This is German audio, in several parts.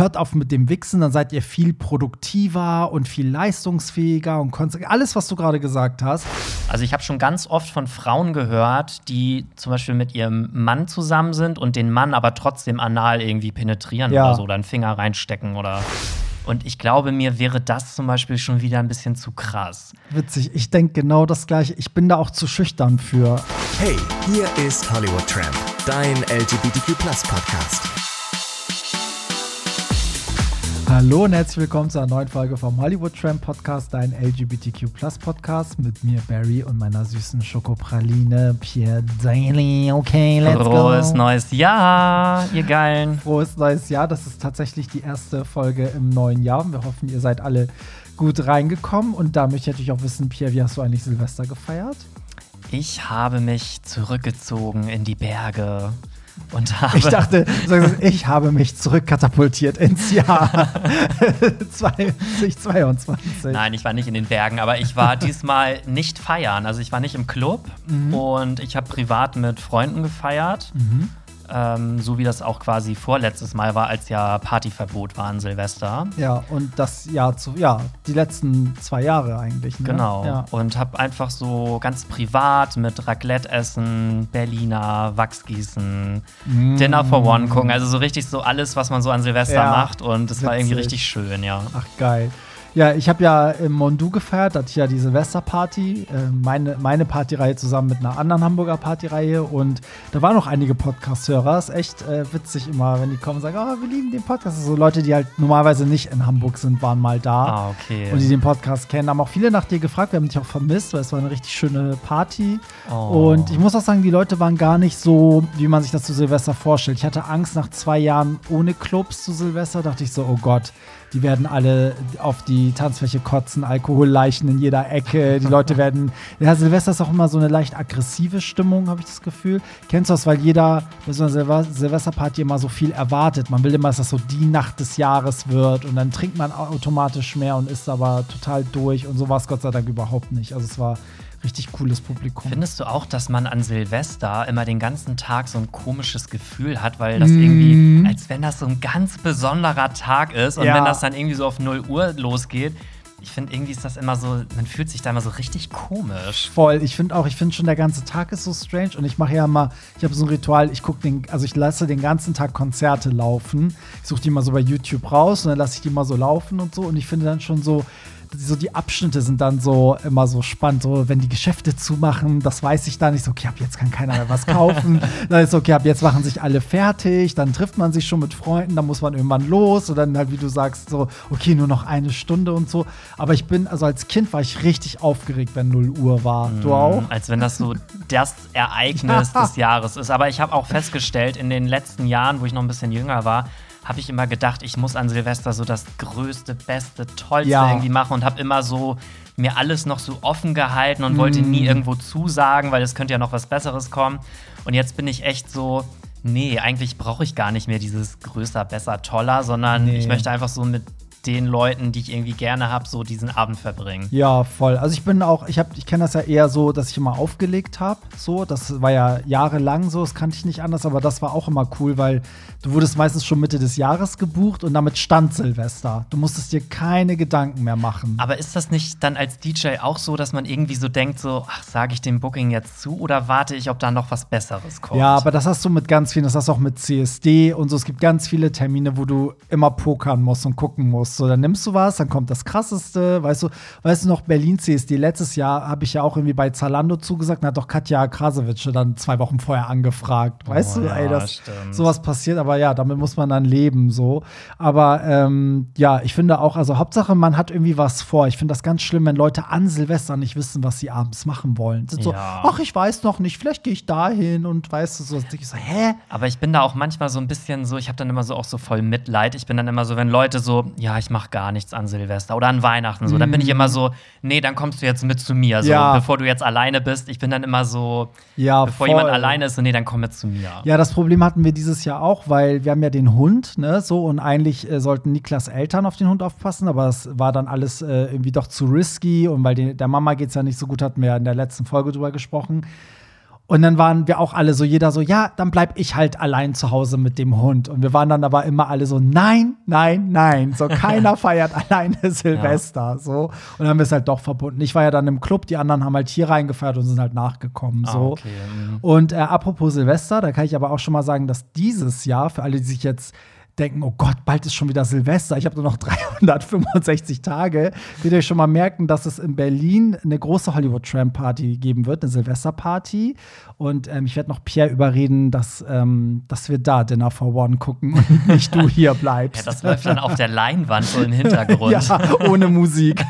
hört auf mit dem Wichsen, dann seid ihr viel produktiver und viel leistungsfähiger und alles, was du gerade gesagt hast. Also ich habe schon ganz oft von Frauen gehört, die zum Beispiel mit ihrem Mann zusammen sind und den Mann aber trotzdem anal irgendwie penetrieren ja. oder so, oder einen Finger reinstecken oder und ich glaube, mir wäre das zum Beispiel schon wieder ein bisschen zu krass. Witzig, ich denke genau das Gleiche. Ich bin da auch zu schüchtern für. Hey, hier ist Hollywood Tramp, dein LGBTQ Podcast. Hallo und herzlich willkommen zu einer neuen Folge vom Hollywood Tramp Podcast, dein LGBTQ Podcast mit mir Barry und meiner süßen Schokopraline Pierre Daly. Okay, let's go. Frohes neues Jahr, ihr Geilen. Frohes neues Jahr. Das ist tatsächlich die erste Folge im neuen Jahr. Wir hoffen, ihr seid alle gut reingekommen. Und da möchte ich natürlich auch wissen, Pierre, wie hast du eigentlich Silvester gefeiert? Ich habe mich zurückgezogen in die Berge und habe ich dachte, ich habe mich zurückkatapultiert ins Jahr 2022. Nein, ich war nicht in den Bergen, aber ich war diesmal nicht feiern. Also ich war nicht im Club mhm. und ich habe privat mit Freunden gefeiert. Mhm ähm, so wie das auch quasi vorletztes Mal war, als ja Partyverbot war an Silvester. Ja, und das Jahr zu, ja, die letzten zwei Jahre eigentlich. Ne? Genau. Ja. Und habe einfach so ganz privat mit Raclette essen, Berliner, Wachsgießen, mm. Dinner for One gucken. Also so richtig so alles, was man so an Silvester ja, macht. Und es war irgendwie richtig schön, ja. Ach, geil. Ja, ich habe ja im Mondu gefeiert, da hatte ich ja die Silvesterparty, äh, meine, meine Partyreihe zusammen mit einer anderen Hamburger Partyreihe und da waren noch einige Podcast-Hörer. Ist echt äh, witzig immer, wenn die kommen und sagen, oh, wir lieben den Podcast. Also Leute, die halt normalerweise nicht in Hamburg sind, waren mal da ah, okay. und die den Podcast kennen. Haben auch viele nach dir gefragt, wir haben dich auch vermisst, weil es war eine richtig schöne Party. Oh. Und ich muss auch sagen, die Leute waren gar nicht so, wie man sich das zu Silvester vorstellt. Ich hatte Angst nach zwei Jahren ohne Clubs zu Silvester, dachte ich so, oh Gott, die werden alle auf die Tanzfläche kotzen, Alkoholleichen in jeder Ecke. Die Leute werden. Ja, Silvester ist auch immer so eine leicht aggressive Stimmung, habe ich das Gefühl. Kennst du das, weil jeder bei so einer Silver Silvesterparty immer so viel erwartet. Man will immer, dass das so die Nacht des Jahres wird und dann trinkt man automatisch mehr und ist aber total durch und so war es Gott sei Dank überhaupt nicht. Also es war richtig cooles Publikum. Findest du auch, dass man an Silvester immer den ganzen Tag so ein komisches Gefühl hat, weil das mm. irgendwie, als wenn das so ein ganz besonderer Tag ist und ja. wenn das dann irgendwie so auf 0 Uhr losgeht, ich finde, irgendwie ist das immer so, man fühlt sich da immer so richtig komisch. Voll. Ich finde auch, ich finde schon, der ganze Tag ist so strange. Und ich mache ja mal, ich habe so ein Ritual, ich gucke den, also ich lasse den ganzen Tag Konzerte laufen. Ich suche die mal so bei YouTube raus und dann lasse ich die mal so laufen und so. Und ich finde dann schon so, so die Abschnitte sind dann so immer so spannend. So, wenn die Geschäfte zumachen, das weiß ich dann nicht. So, okay, ab jetzt kann keiner mehr was kaufen. dann ist okay, ab jetzt machen sich alle fertig. Dann trifft man sich schon mit Freunden, dann muss man irgendwann los. Und dann halt, wie du sagst, so, okay, nur noch eine Stunde und so. Aber ich bin, also als Kind war ich richtig aufgeregt, wenn 0 Uhr war. Mhm, du auch? Als wenn das so das Ereignis des Jahres ist. Aber ich habe auch festgestellt, in den letzten Jahren, wo ich noch ein bisschen jünger war, habe ich immer gedacht, ich muss an Silvester so das Größte, Beste, Tollste ja. irgendwie machen und habe immer so mir alles noch so offen gehalten und mm. wollte nie irgendwo zusagen, weil es könnte ja noch was Besseres kommen. Und jetzt bin ich echt so, nee, eigentlich brauche ich gar nicht mehr dieses größer, besser, toller, sondern nee. ich möchte einfach so mit den Leuten, die ich irgendwie gerne habe, so diesen Abend verbringen. Ja, voll. Also ich bin auch, ich habe, ich kenne das ja eher so, dass ich immer aufgelegt habe. So, das war ja jahrelang so, das kannte ich nicht anders, aber das war auch immer cool, weil du wurdest meistens schon Mitte des Jahres gebucht und damit stand Silvester. Du musstest dir keine Gedanken mehr machen. Aber ist das nicht dann als DJ auch so, dass man irgendwie so denkt, so, ach, sage ich dem Booking jetzt zu oder warte ich, ob da noch was Besseres kommt? Ja, aber das hast du mit ganz vielen, das hast du auch mit CSD und so. Es gibt ganz viele Termine, wo du immer pokern musst und gucken musst. So, dann nimmst du was, dann kommt das krasseste, weißt du, weißt du noch, Berlin CSD, letztes Jahr habe ich ja auch irgendwie bei Zalando zugesagt, hat doch Katja Krasowitsch dann zwei Wochen vorher angefragt. Weißt oh, du, ey, dass stimmt. sowas passiert, aber ja, damit muss man dann leben, so. Aber ähm, ja, ich finde auch, also Hauptsache, man hat irgendwie was vor. Ich finde das ganz schlimm, wenn Leute an Silvester nicht wissen, was sie abends machen wollen. Sind so, ja. ach, ich weiß noch nicht, vielleicht gehe ich dahin und weißt du, so, ich so, hä? Aber ich bin da auch manchmal so ein bisschen so, ich habe dann immer so auch so voll Mitleid. Ich bin dann immer so, wenn Leute so, ja, ich mache gar nichts an Silvester oder an Weihnachten so. Dann bin ich immer mhm. so, nee, dann kommst du jetzt mit zu mir, so, ja. bevor du jetzt alleine bist. Ich bin dann immer so, ja, bevor voll. jemand alleine ist, so, nee, dann komm mit zu mir. Ja, das Problem hatten wir dieses Jahr auch, weil wir haben ja den Hund, ne, so und eigentlich äh, sollten Niklas Eltern auf den Hund aufpassen, aber es war dann alles äh, irgendwie doch zu risky und weil den, der Mama geht es ja nicht so gut, hatten wir ja in der letzten Folge drüber gesprochen. Und dann waren wir auch alle so, jeder so, ja, dann bleib ich halt allein zu Hause mit dem Hund. Und wir waren dann aber immer alle so, nein, nein, nein. So, keiner feiert alleine Silvester. Ja. So. Und dann haben wir es halt doch verbunden. Ich war ja dann im Club, die anderen haben halt hier reingefeiert und sind halt nachgekommen. So. Ah, okay. Mhm. Und äh, apropos Silvester, da kann ich aber auch schon mal sagen, dass dieses Jahr, für alle, die sich jetzt denken, oh Gott, bald ist schon wieder Silvester, ich habe nur noch 365 Tage, wird ihr schon mal merken, dass es in Berlin eine große Hollywood Tramp Party geben wird, eine Silvesterparty. Und ähm, ich werde noch Pierre überreden, dass, ähm, dass wir da Dinner for One gucken und nicht du hier bleibst. Ja, das läuft dann auf der Leinwand so im Hintergrund. ja, ohne Musik.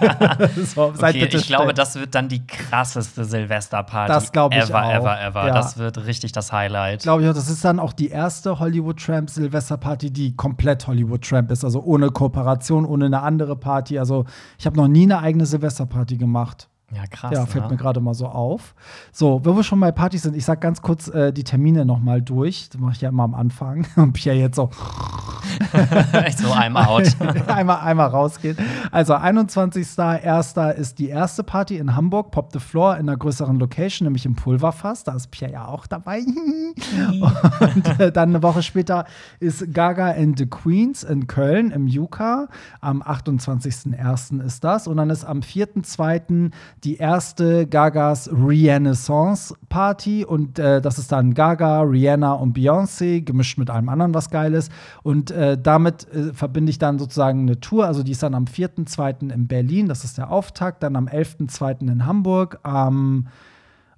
so, okay, ich glaube, das wird dann die krasseste Silvesterparty das glaube ich ever, auch. ever, ever. Ja. Das wird richtig das Highlight. Glaube ich auch. Das ist dann auch die erste Hollywood Tramp Silvesterparty, die komplett Hollywood Tramp ist. Also ohne Kooperation, ohne eine andere Party. Also ich habe noch nie eine eigene Silvesterparty gemacht. Ja, krass. Ja, fällt ne? mir gerade mal so auf. So, wo wir schon bei Partys sind, ich sag ganz kurz äh, die Termine noch mal durch. Das mache ich ja immer am Anfang. Und Pierre jetzt so. Echt so einmal out. einmal, einmal rausgehen. Also 21.01. ist die erste Party in Hamburg, Pop the Floor in einer größeren Location, nämlich im Pulverfass. Da ist Pierre ja auch dabei. und äh, dann eine Woche später ist Gaga and the Queens in Köln im Juka. Am 28.01. ist das. Und dann ist am 4.02 die erste Gagas Renaissance Party und äh, das ist dann Gaga, Rihanna und Beyoncé gemischt mit allem anderen, was geil ist. Und äh, damit äh, verbinde ich dann sozusagen eine Tour. Also die ist dann am 4.2. in Berlin, das ist der Auftakt, dann am 11.2. in Hamburg, am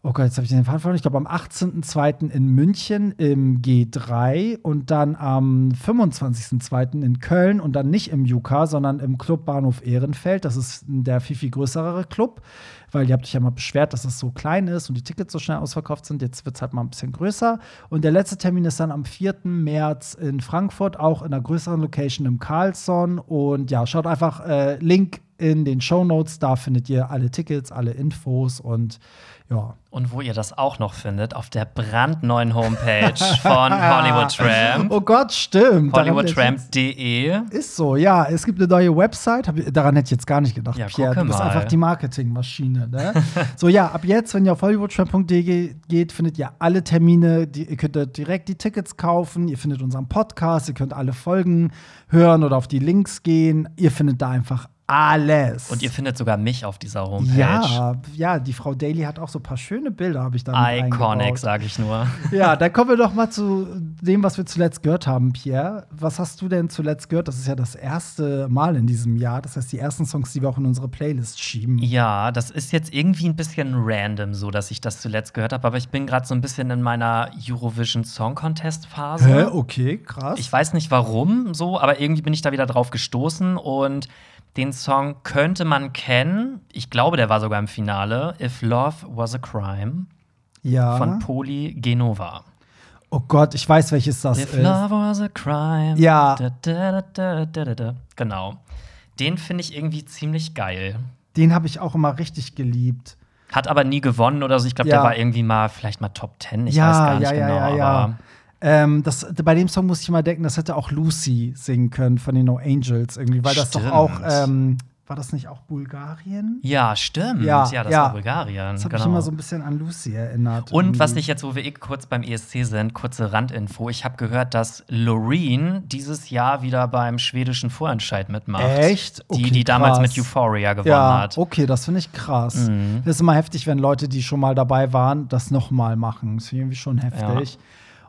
oh Gott, jetzt habe ich den Faden. Ich glaube, am 18.02. in München im G3 und dann am 25.02. in Köln und dann nicht im UK, sondern im Club Bahnhof Ehrenfeld. Das ist der viel, viel größere Club, weil ihr habt euch ja mal beschwert, dass es so klein ist und die Tickets so schnell ausverkauft sind. Jetzt wird es halt mal ein bisschen größer. Und der letzte Termin ist dann am 4. März in Frankfurt, auch in einer größeren Location im Carlson. Und ja, schaut einfach äh, Link in den Show Notes. Da findet ihr alle Tickets, alle Infos und ja. Und wo ihr das auch noch findet, auf der brandneuen Homepage von Hollywood Tramp. Oh Gott, stimmt. HollywoodTramp.de. Ist so, ja. Es gibt eine neue Website. Daran hätte ich jetzt gar nicht gedacht, ja, Pierre. Du bist mal. einfach die Marketingmaschine. Ne? so, ja, ab jetzt, wenn ihr auf HollywoodTramp.de geht, findet ihr alle Termine. Die, ihr könnt direkt die Tickets kaufen. Ihr findet unseren Podcast. Ihr könnt alle Folgen hören oder auf die Links gehen. Ihr findet da einfach alles. Und ihr findet sogar mich auf dieser Homepage. Ja, ja, die Frau Daly hat auch so ein paar schöne Bilder, habe ich da Iconic, sage ich nur. Ja, dann kommen wir doch mal zu dem, was wir zuletzt gehört haben, Pierre. Was hast du denn zuletzt gehört? Das ist ja das erste Mal in diesem Jahr. Das heißt, die ersten Songs, die wir auch in unsere Playlist schieben. Ja, das ist jetzt irgendwie ein bisschen random, so dass ich das zuletzt gehört habe. Aber ich bin gerade so ein bisschen in meiner Eurovision Song Contest Phase. Hä? Okay, krass. Ich weiß nicht warum so, aber irgendwie bin ich da wieder drauf gestoßen und den Song könnte man kennen. Ich glaube, der war sogar im Finale. If Love Was a Crime. Ja. Von Poli Genova. Oh Gott, ich weiß, welches das If ist. If Love Was a Crime. Ja. Da, da, da, genau. Den finde ich irgendwie ziemlich geil. Den habe ich auch immer richtig geliebt. Hat aber nie gewonnen oder so. Ich glaube, ja. der war irgendwie mal vielleicht mal Top Ten. Ich ja, weiß gar nicht ja, genau. Ja, ja. Ähm, das, bei dem Song muss ich mal denken, das hätte auch Lucy singen können von den No Angels irgendwie, weil das stimmt. doch auch ähm, war das nicht auch Bulgarien? Ja, stimmt. Ja, ja das ja. war Bulgarien. Das hat genau. mich immer so ein bisschen an Lucy erinnert. Und irgendwie. was ich jetzt, wo wir eh kurz beim ESC sind, kurze Randinfo. Ich habe gehört, dass Loreen dieses Jahr wieder beim schwedischen Vorentscheid mitmacht. Echt? Okay, die, die damals mit Euphoria gewonnen ja, hat. Okay, das finde ich krass. Mhm. Das ist immer heftig, wenn Leute, die schon mal dabei waren, das nochmal machen. Das ist irgendwie schon heftig. Ja.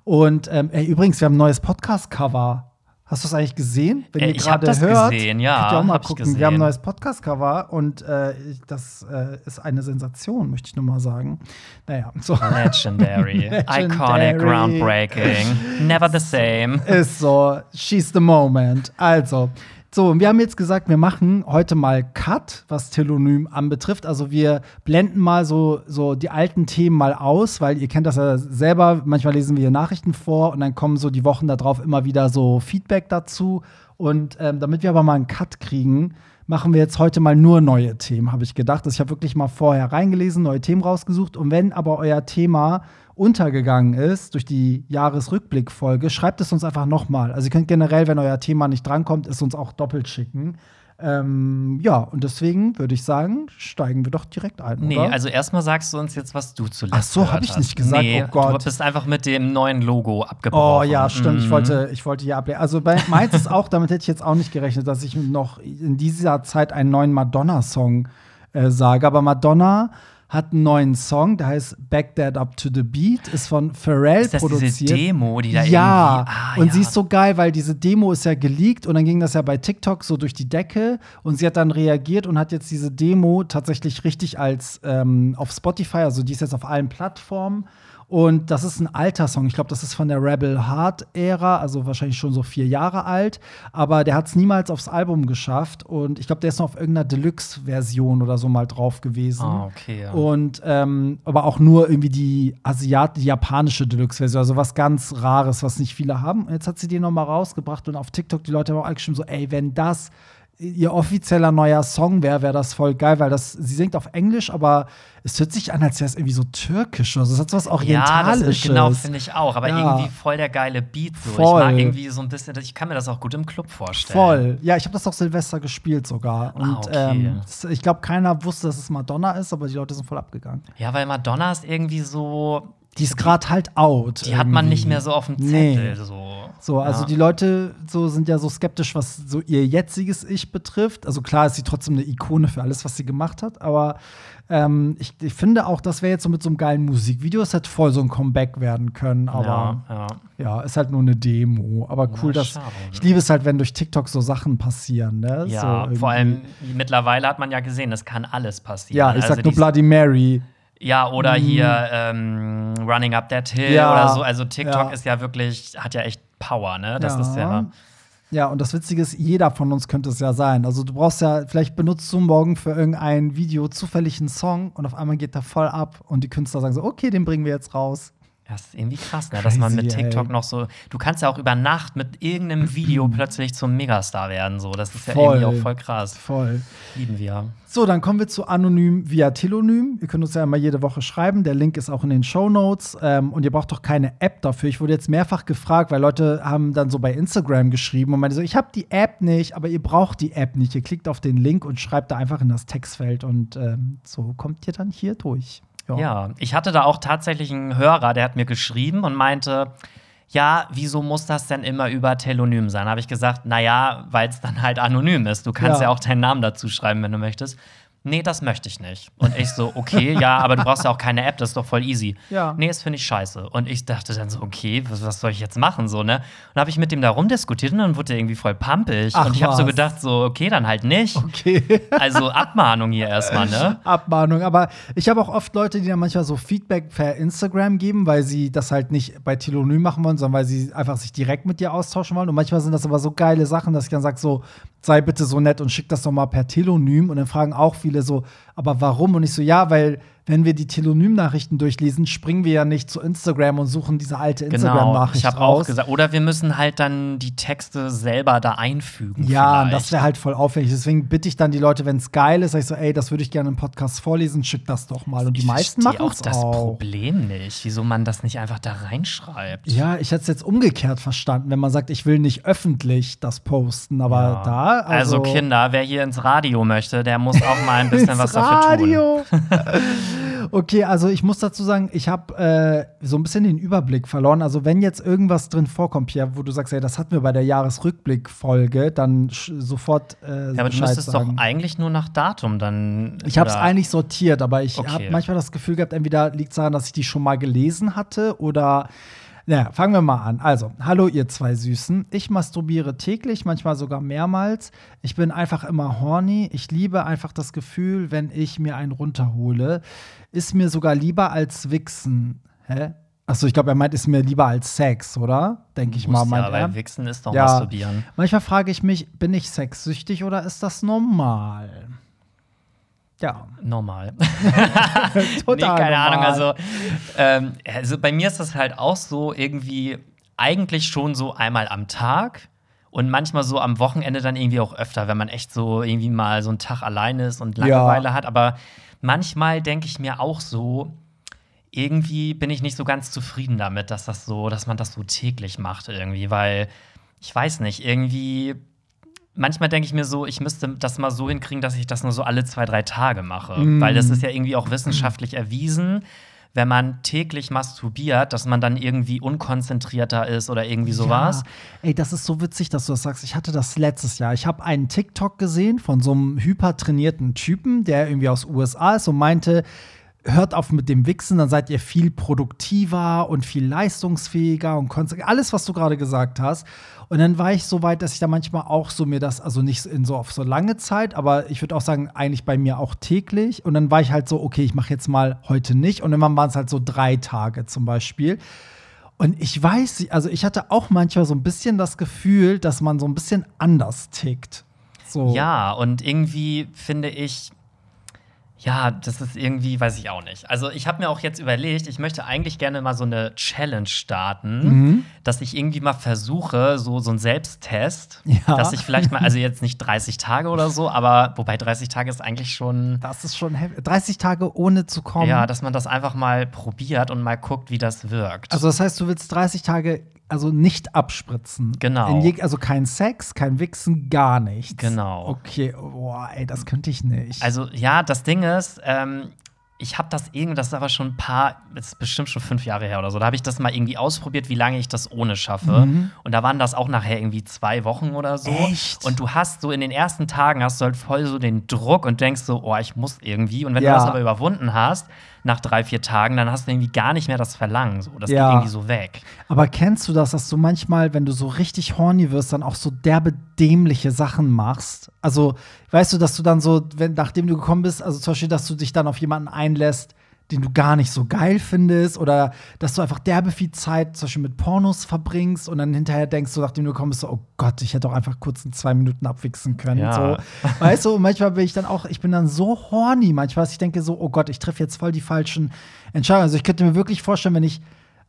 Und ähm, ey, übrigens, wir haben ein neues Podcast-Cover. Hast du es eigentlich gesehen? Wenn äh, ihr gerade hört, gesehen, ja. Könnt ihr auch mal gucken. Wir haben ein neues Podcast-Cover und äh, das äh, ist eine Sensation, möchte ich nur mal sagen. Naja, so. Legendary. Legendary. Iconic, groundbreaking. Never the same. Ist so. She's the moment. Also, so, und wir haben jetzt gesagt, wir machen heute mal Cut, was Telonym anbetrifft. Also wir blenden mal so, so die alten Themen mal aus, weil ihr kennt das ja selber. Manchmal lesen wir Nachrichten vor und dann kommen so die Wochen darauf immer wieder so Feedback dazu. Und ähm, damit wir aber mal einen Cut kriegen, machen wir jetzt heute mal nur neue Themen, habe ich gedacht. Also ich habe wirklich mal vorher reingelesen, neue Themen rausgesucht. Und wenn aber euer Thema untergegangen ist durch die Jahresrückblickfolge, schreibt es uns einfach nochmal. Also ihr könnt generell, wenn euer Thema nicht drankommt, es uns auch doppelt schicken. Ähm, ja, und deswegen würde ich sagen, steigen wir doch direkt ein. Nee, oder? also erstmal sagst du uns jetzt, was du zuletzt Ach so, hab ich nicht gesagt. Nee, Oh Gott. Du bist einfach mit dem neuen Logo abgebrochen. Oh ja, stimmt. Ich Mhm. wollte, ich wollte hier ablehnen. Also bei meins ist auch, damit hätte ich jetzt auch nicht gerechnet, dass ich noch in dieser Zeit einen neuen Madonna-Song äh, sage. Aber Madonna hat einen neuen Song, der heißt Back That Up to the Beat, ist von Pharrell Ist das diese produziert. Demo, die da ja, irgendwie. Ah, und ja. sie ist so geil, weil diese Demo ist ja geleakt und dann ging das ja bei TikTok so durch die Decke und sie hat dann reagiert und hat jetzt diese Demo tatsächlich richtig als ähm, auf Spotify, also die ist jetzt auf allen Plattformen und das ist ein alter Song. Ich glaube, das ist von der Rebel Heart Ära, also wahrscheinlich schon so vier Jahre alt, aber der hat es niemals aufs Album geschafft und ich glaube, der ist noch auf irgendeiner Deluxe-Version oder so mal drauf gewesen. Ah, okay, ja. Und ähm, aber auch nur irgendwie die Asiat, die japanische Deluxe-Version, also was ganz Rares, was nicht viele haben. Und jetzt hat sie die noch mal rausgebracht und auf TikTok die Leute haben auch geschrieben so, ey, wenn das ihr offizieller neuer Song wäre, wäre das voll geil, weil das sie singt auf Englisch, aber es hört sich an, als wäre es irgendwie so türkisch oder so. Es hat so was Ja, orientalisches. ist, genau, finde ich auch. Aber Ja. irgendwie voll der geile Beat. So. Voll. Ich mag irgendwie so ein bisschen, ich kann mir das auch gut im Club vorstellen. Voll. Ja, ich habe das auch Silvester gespielt sogar. Und Ah, okay. ähm, ich glaube, keiner wusste, dass es Madonna ist, aber die Leute sind voll abgegangen. Ja, weil Madonna ist irgendwie so. Die ist gerade halt out. Die hat man irgendwie. nicht mehr so auf dem Nee. Zettel. So, So, also ja. die Leute so sind ja so skeptisch, was so ihr jetziges Ich betrifft. Also klar ist sie trotzdem eine Ikone für alles, was sie gemacht hat, aber ähm, ich, ich finde auch, das wäre jetzt so mit so einem geilen Musikvideo, es hätte voll so ein Comeback werden können, aber ja, ja, ja. ist halt nur eine Demo. Aber cool, dass ich liebe es halt, wenn durch TikTok so Sachen passieren, ne? so Ja, irgendwie. vor allem mittlerweile hat man ja gesehen, es kann alles passieren. Ja, ich Also sag nur Bloody Mary. Ja, oder hier ähm, Running Up That Hill Ja, oder so. Also TikTok ja. ist ja wirklich, hat ja echt Power, ne? Das ist ja. Ja, und das Witzige ist, jeder von uns könnte es ja sein. Also du brauchst ja, vielleicht benutzt du morgen für irgendein Video zufällig einen Song und auf einmal geht der voll ab und die Künstler sagen so, okay, den bringen wir jetzt raus. Das ist irgendwie krass, ne? dass man mit TikTok ey. noch so. Du kannst ja auch über Nacht mit irgendeinem Video plötzlich zum Megastar werden. So. Das ist ja Voll. irgendwie auch voll krass. Voll. Lieben wir. So, dann kommen wir zu Anonym via Telonym. Ihr könnt uns ja immer jede Woche schreiben. Der Link ist auch in den Show Notes. Ähm, und ihr braucht doch keine App dafür. Ich wurde jetzt mehrfach gefragt, weil Leute haben dann so bei Instagram geschrieben und meinte so, ich habe die App nicht, aber ihr braucht die App nicht. Ihr klickt auf den Link und schreibt da einfach in das Textfeld und ähm, so kommt ihr dann hier durch. Ja, ich hatte da auch tatsächlich einen Hörer, der hat mir geschrieben und meinte, ja, wieso muss das denn immer über Telonym sein? Habe ich gesagt, naja, weil es dann halt anonym ist. Du kannst Ja. ja. auch deinen Namen dazu schreiben, wenn du möchtest. Nee, das möchte ich nicht. Und ich so, okay, ja, aber du brauchst ja auch keine App, das ist doch voll easy. Ja. Nee, das finde ich scheiße. Und ich dachte dann so, okay, was, was soll ich jetzt machen? So, ne? Und habe ich mit dem da rumdiskutiert und dann wurde der irgendwie voll pampig. Ach, und ich habe so gedacht, so, okay, dann halt nicht. Okay. Also Abmahnung hier erstmal, ne? Abmahnung. Aber ich habe auch oft Leute, die dann manchmal so Feedback per Instagram geben, weil sie das halt nicht bei Telonym machen wollen, sondern weil sie einfach sich direkt mit dir austauschen wollen. Und manchmal sind das aber so geile Sachen, dass ich dann sage so, sei bitte so nett und schick das doch mal per Telonym. Und dann fragen auch viele so, aber warum? Und ich so, ja, weil wenn wir die Telonym-Nachrichten durchlesen, springen wir ja nicht zu Instagram und suchen diese alte Genau, Instagram-Nachricht ich habe auch gesagt, oder wir müssen halt dann die Texte selber da einfügen. Ja, vielleicht. das wäre halt voll aufwendig. Deswegen bitte ich dann die Leute, wenn es geil ist, sag ich so, ey, das würde ich gerne im Podcast vorlesen, schick das doch mal. Und die Ich meisten machen auch das auch. Problem nicht, wieso man das nicht einfach da reinschreibt. Ja, ich hätte es jetzt umgekehrt verstanden, wenn man sagt, ich will nicht öffentlich das posten, aber Ja. da. Also, Also, Kinder, wer hier ins Radio möchte, der muss auch mal ein bisschen was dafür tun. Radio. okay, also ich muss dazu sagen, ich habe äh, so ein bisschen den Überblick verloren. Also wenn jetzt irgendwas drin vorkommt, Pierre, wo du sagst, ey, das hatten wir bei der Jahresrückblick-Folge, dann sofort äh, Ja, aber du müsstest sagen. doch eigentlich nur nach Datum dann. Ich habe es eigentlich sortiert, aber ich Okay. habe manchmal das Gefühl gehabt, entweder liegt es daran, dass ich die schon mal gelesen hatte oder. Naja, fangen wir mal an. Also, hallo ihr zwei Süßen. Ich masturbiere täglich, manchmal sogar mehrmals. Ich bin einfach immer horny. Ich liebe einfach das Gefühl, wenn ich mir einen runterhole. Ist mir sogar lieber als Wichsen. Hä? Achso, ich glaube, er meint, ist mir lieber als Sex, oder? Denke ich mal, ja, er. weil Wichsen ist doch Ja. Masturbieren. Manchmal frage ich mich, bin ich sexsüchtig oder ist das normal? Ja. Normal. Total nee, keine normal. Ahnung. Also, ähm, also bei mir ist das halt auch so irgendwie eigentlich schon so einmal am Tag und manchmal so am Wochenende dann irgendwie auch öfter, wenn man echt so irgendwie mal so einen Tag allein ist und Langeweile hat. Aber manchmal denke ich mir auch so, irgendwie bin ich nicht so ganz zufrieden damit, dass das so, dass man das so täglich macht irgendwie, weil ich weiß nicht, irgendwie manchmal denke ich mir so, ich müsste das mal so hinkriegen, dass ich das nur so alle zwei, drei Tage mache. Mm. Weil das ist ja irgendwie auch wissenschaftlich erwiesen, wenn man täglich masturbiert, dass man dann irgendwie unkonzentrierter ist oder irgendwie sowas. Ja. Ey, das ist so witzig, dass du das sagst. Ich hatte das letztes Jahr. Ich habe einen TikTok gesehen von so einem hypertrainierten Typen, der irgendwie aus USA ist und meinte, hört auf mit dem Wichsen, dann seid ihr viel produktiver und viel leistungsfähiger und alles, was du gerade gesagt hast. Und dann war ich so weit, dass ich da manchmal auch so mir das, also nicht in so auf so lange Zeit, aber ich würde auch sagen, eigentlich bei mir auch täglich. Und dann war ich halt so, okay, ich mache jetzt mal heute nicht. Und dann waren es halt so drei Tage zum Beispiel. Und ich weiß, also ich hatte auch manchmal so ein bisschen das Gefühl, dass man so ein bisschen anders tickt. So. Ja, und irgendwie finde ich, ja, das ist irgendwie, weiß ich auch nicht. Also ich habe mir auch jetzt überlegt, ich möchte eigentlich gerne mal so eine Challenge starten, mhm. dass ich irgendwie mal versuche, so, so ein Selbsttest, ja. dass ich vielleicht mal, also jetzt nicht 30 Tage oder so, aber wobei 30 Tage ist eigentlich schon. Das ist schon 30 Tage ohne zu kommen. Ja, dass man das einfach mal probiert und mal guckt, wie das wirkt. Also das heißt, du willst 30 Tage also nicht abspritzen. Genau. Je, also kein Sex, kein Wichsen, gar nichts. Genau. Okay, boah, ey, das könnte ich nicht. Also ja, das Ding ist, ähm, ich habe das irgendwie, das ist aber schon ein paar, das ist bestimmt schon fünf Jahre her oder so. Da habe ich das mal irgendwie ausprobiert, wie lange ich das ohne schaffe. Mhm. Und da waren das auch nachher irgendwie zwei Wochen oder so. Echt? Und du hast so in den ersten Tagen hast du halt voll so den Druck und denkst so, oh, ich muss irgendwie. Und wenn ja. du das aber überwunden hast, nach drei, vier Tagen, dann hast du irgendwie gar nicht mehr das Verlangen. So. Das ja. geht irgendwie so weg. Aber kennst du das, dass du manchmal, wenn du so richtig horny wirst, dann auch so derbe dämliche Sachen machst? Also, weißt du, dass du dann so, wenn, nachdem du gekommen bist, also zum Beispiel, dass du dich dann auf jemanden einlässt, den du gar nicht so geil findest oder dass du einfach derbe viel Zeit zum Beispiel mit Pornos verbringst und dann hinterher denkst du, nachdem du gekommen bist, so, oh Gott, ich hätte doch einfach kurz in zwei Minuten abwichsen können. Ja. So. Weißt du, und manchmal bin ich dann auch, ich bin dann so horny manchmal, dass ich denke so, oh Gott, ich treffe jetzt voll die falschen Entscheidungen. Also ich könnte mir wirklich vorstellen, wenn ich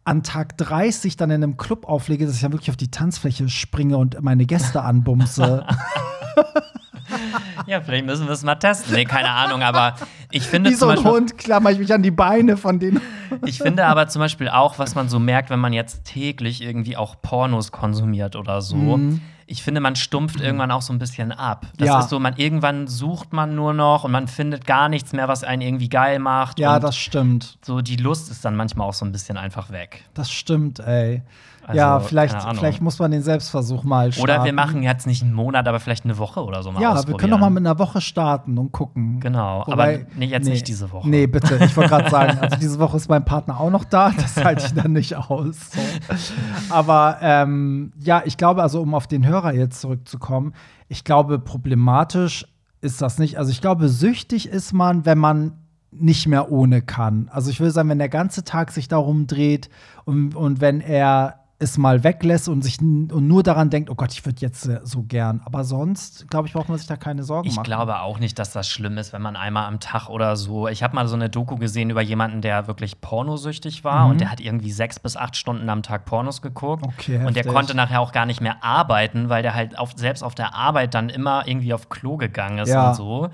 an Tag 30 dann in einem Club auflege, dass ich dann wirklich auf die Tanzfläche springe und meine Gäste anbumse. ja, vielleicht müssen wir es mal testen. Nee, keine Ahnung, aber ich finde. Wie so ein Hund klammer ich mich an die Beine von denen. ich finde aber zum Beispiel auch, was man so merkt, wenn man jetzt täglich irgendwie auch Pornos konsumiert oder so. Mhm. Ich finde, man stumpft irgendwann auch so ein bisschen ab. Das ja. ist so, man irgendwann sucht man nur noch und man findet gar nichts mehr, was einen irgendwie geil macht. Ja, das stimmt. So die Lust ist dann manchmal auch so ein bisschen einfach weg. Das stimmt, ey. Also, ja, vielleicht, vielleicht muss man den Selbstversuch mal starten. Oder wir machen jetzt nicht einen Monat, aber vielleicht eine Woche oder so mal Ja, wir können doch mal mit einer Woche starten und gucken. Genau, Wobei, aber nee, jetzt nee, nicht diese Woche. Nee, bitte. Ich wollte gerade sagen, also diese Woche ist mein Partner auch noch da. Das halte ich dann nicht aus. So. Aber ähm, ja, ich glaube, also um auf den Hörer jetzt zurückzukommen, ich glaube, problematisch ist das nicht. Also ich glaube, süchtig ist man, wenn man nicht mehr ohne kann. Also ich würde sagen, wenn der ganze Tag sich darum dreht und, und wenn er es mal weglässt und sich und nur daran denkt, oh Gott, ich würde jetzt äh, so gern. Aber sonst, glaube ich, braucht man sich da keine Sorgen ich machen. Ich glaube auch nicht, dass das schlimm ist, wenn man einmal am Tag oder so. Ich habe mal so eine Doku gesehen über jemanden, der wirklich pornosüchtig war mhm. und der hat irgendwie sechs bis acht Stunden am Tag Pornos geguckt. Okay, und der konnte nachher auch gar nicht mehr arbeiten, weil der halt auf, selbst auf der Arbeit dann immer irgendwie auf Klo gegangen ist ja. und so.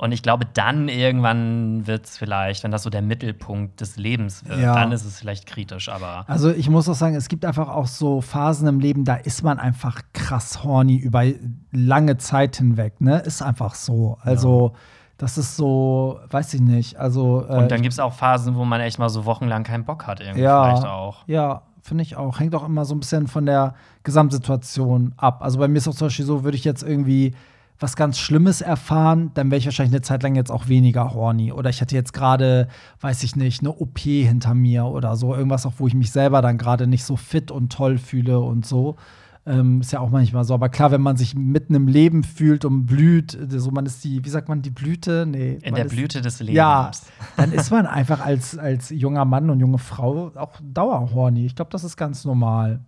Und ich glaube, dann irgendwann wird es vielleicht, wenn das so der Mittelpunkt des Lebens wird, ja. dann ist es vielleicht kritisch, aber. Also ich muss auch sagen, es gibt einfach auch so Phasen im Leben, da ist man einfach krass horny über lange Zeit hinweg, ne? Ist einfach so. Also. Ja. Das ist so, weiß ich nicht. Also, äh, Und dann gibt es auch Phasen, wo man echt mal so wochenlang keinen Bock hat, irgendwie ja, vielleicht auch. Ja, finde ich auch. Hängt auch immer so ein bisschen von der Gesamtsituation ab. Also bei mir ist auch zum Beispiel so, würde ich jetzt irgendwie was ganz Schlimmes erfahren, dann wäre ich wahrscheinlich eine Zeit lang jetzt auch weniger horny. Oder ich hatte jetzt gerade, weiß ich nicht, eine OP hinter mir oder so. Irgendwas auch, wo ich mich selber dann gerade nicht so fit und toll fühle und so. Ähm, ist ja auch manchmal so. Aber klar, wenn man sich mitten im Leben fühlt und blüht, so man ist die, wie sagt man, die Blüte? Nee. In der ist, Blüte des Lebens. Ja, dann ist man einfach als, als junger Mann und junge Frau auch dauerhorny. Ich glaube, das ist ganz normal.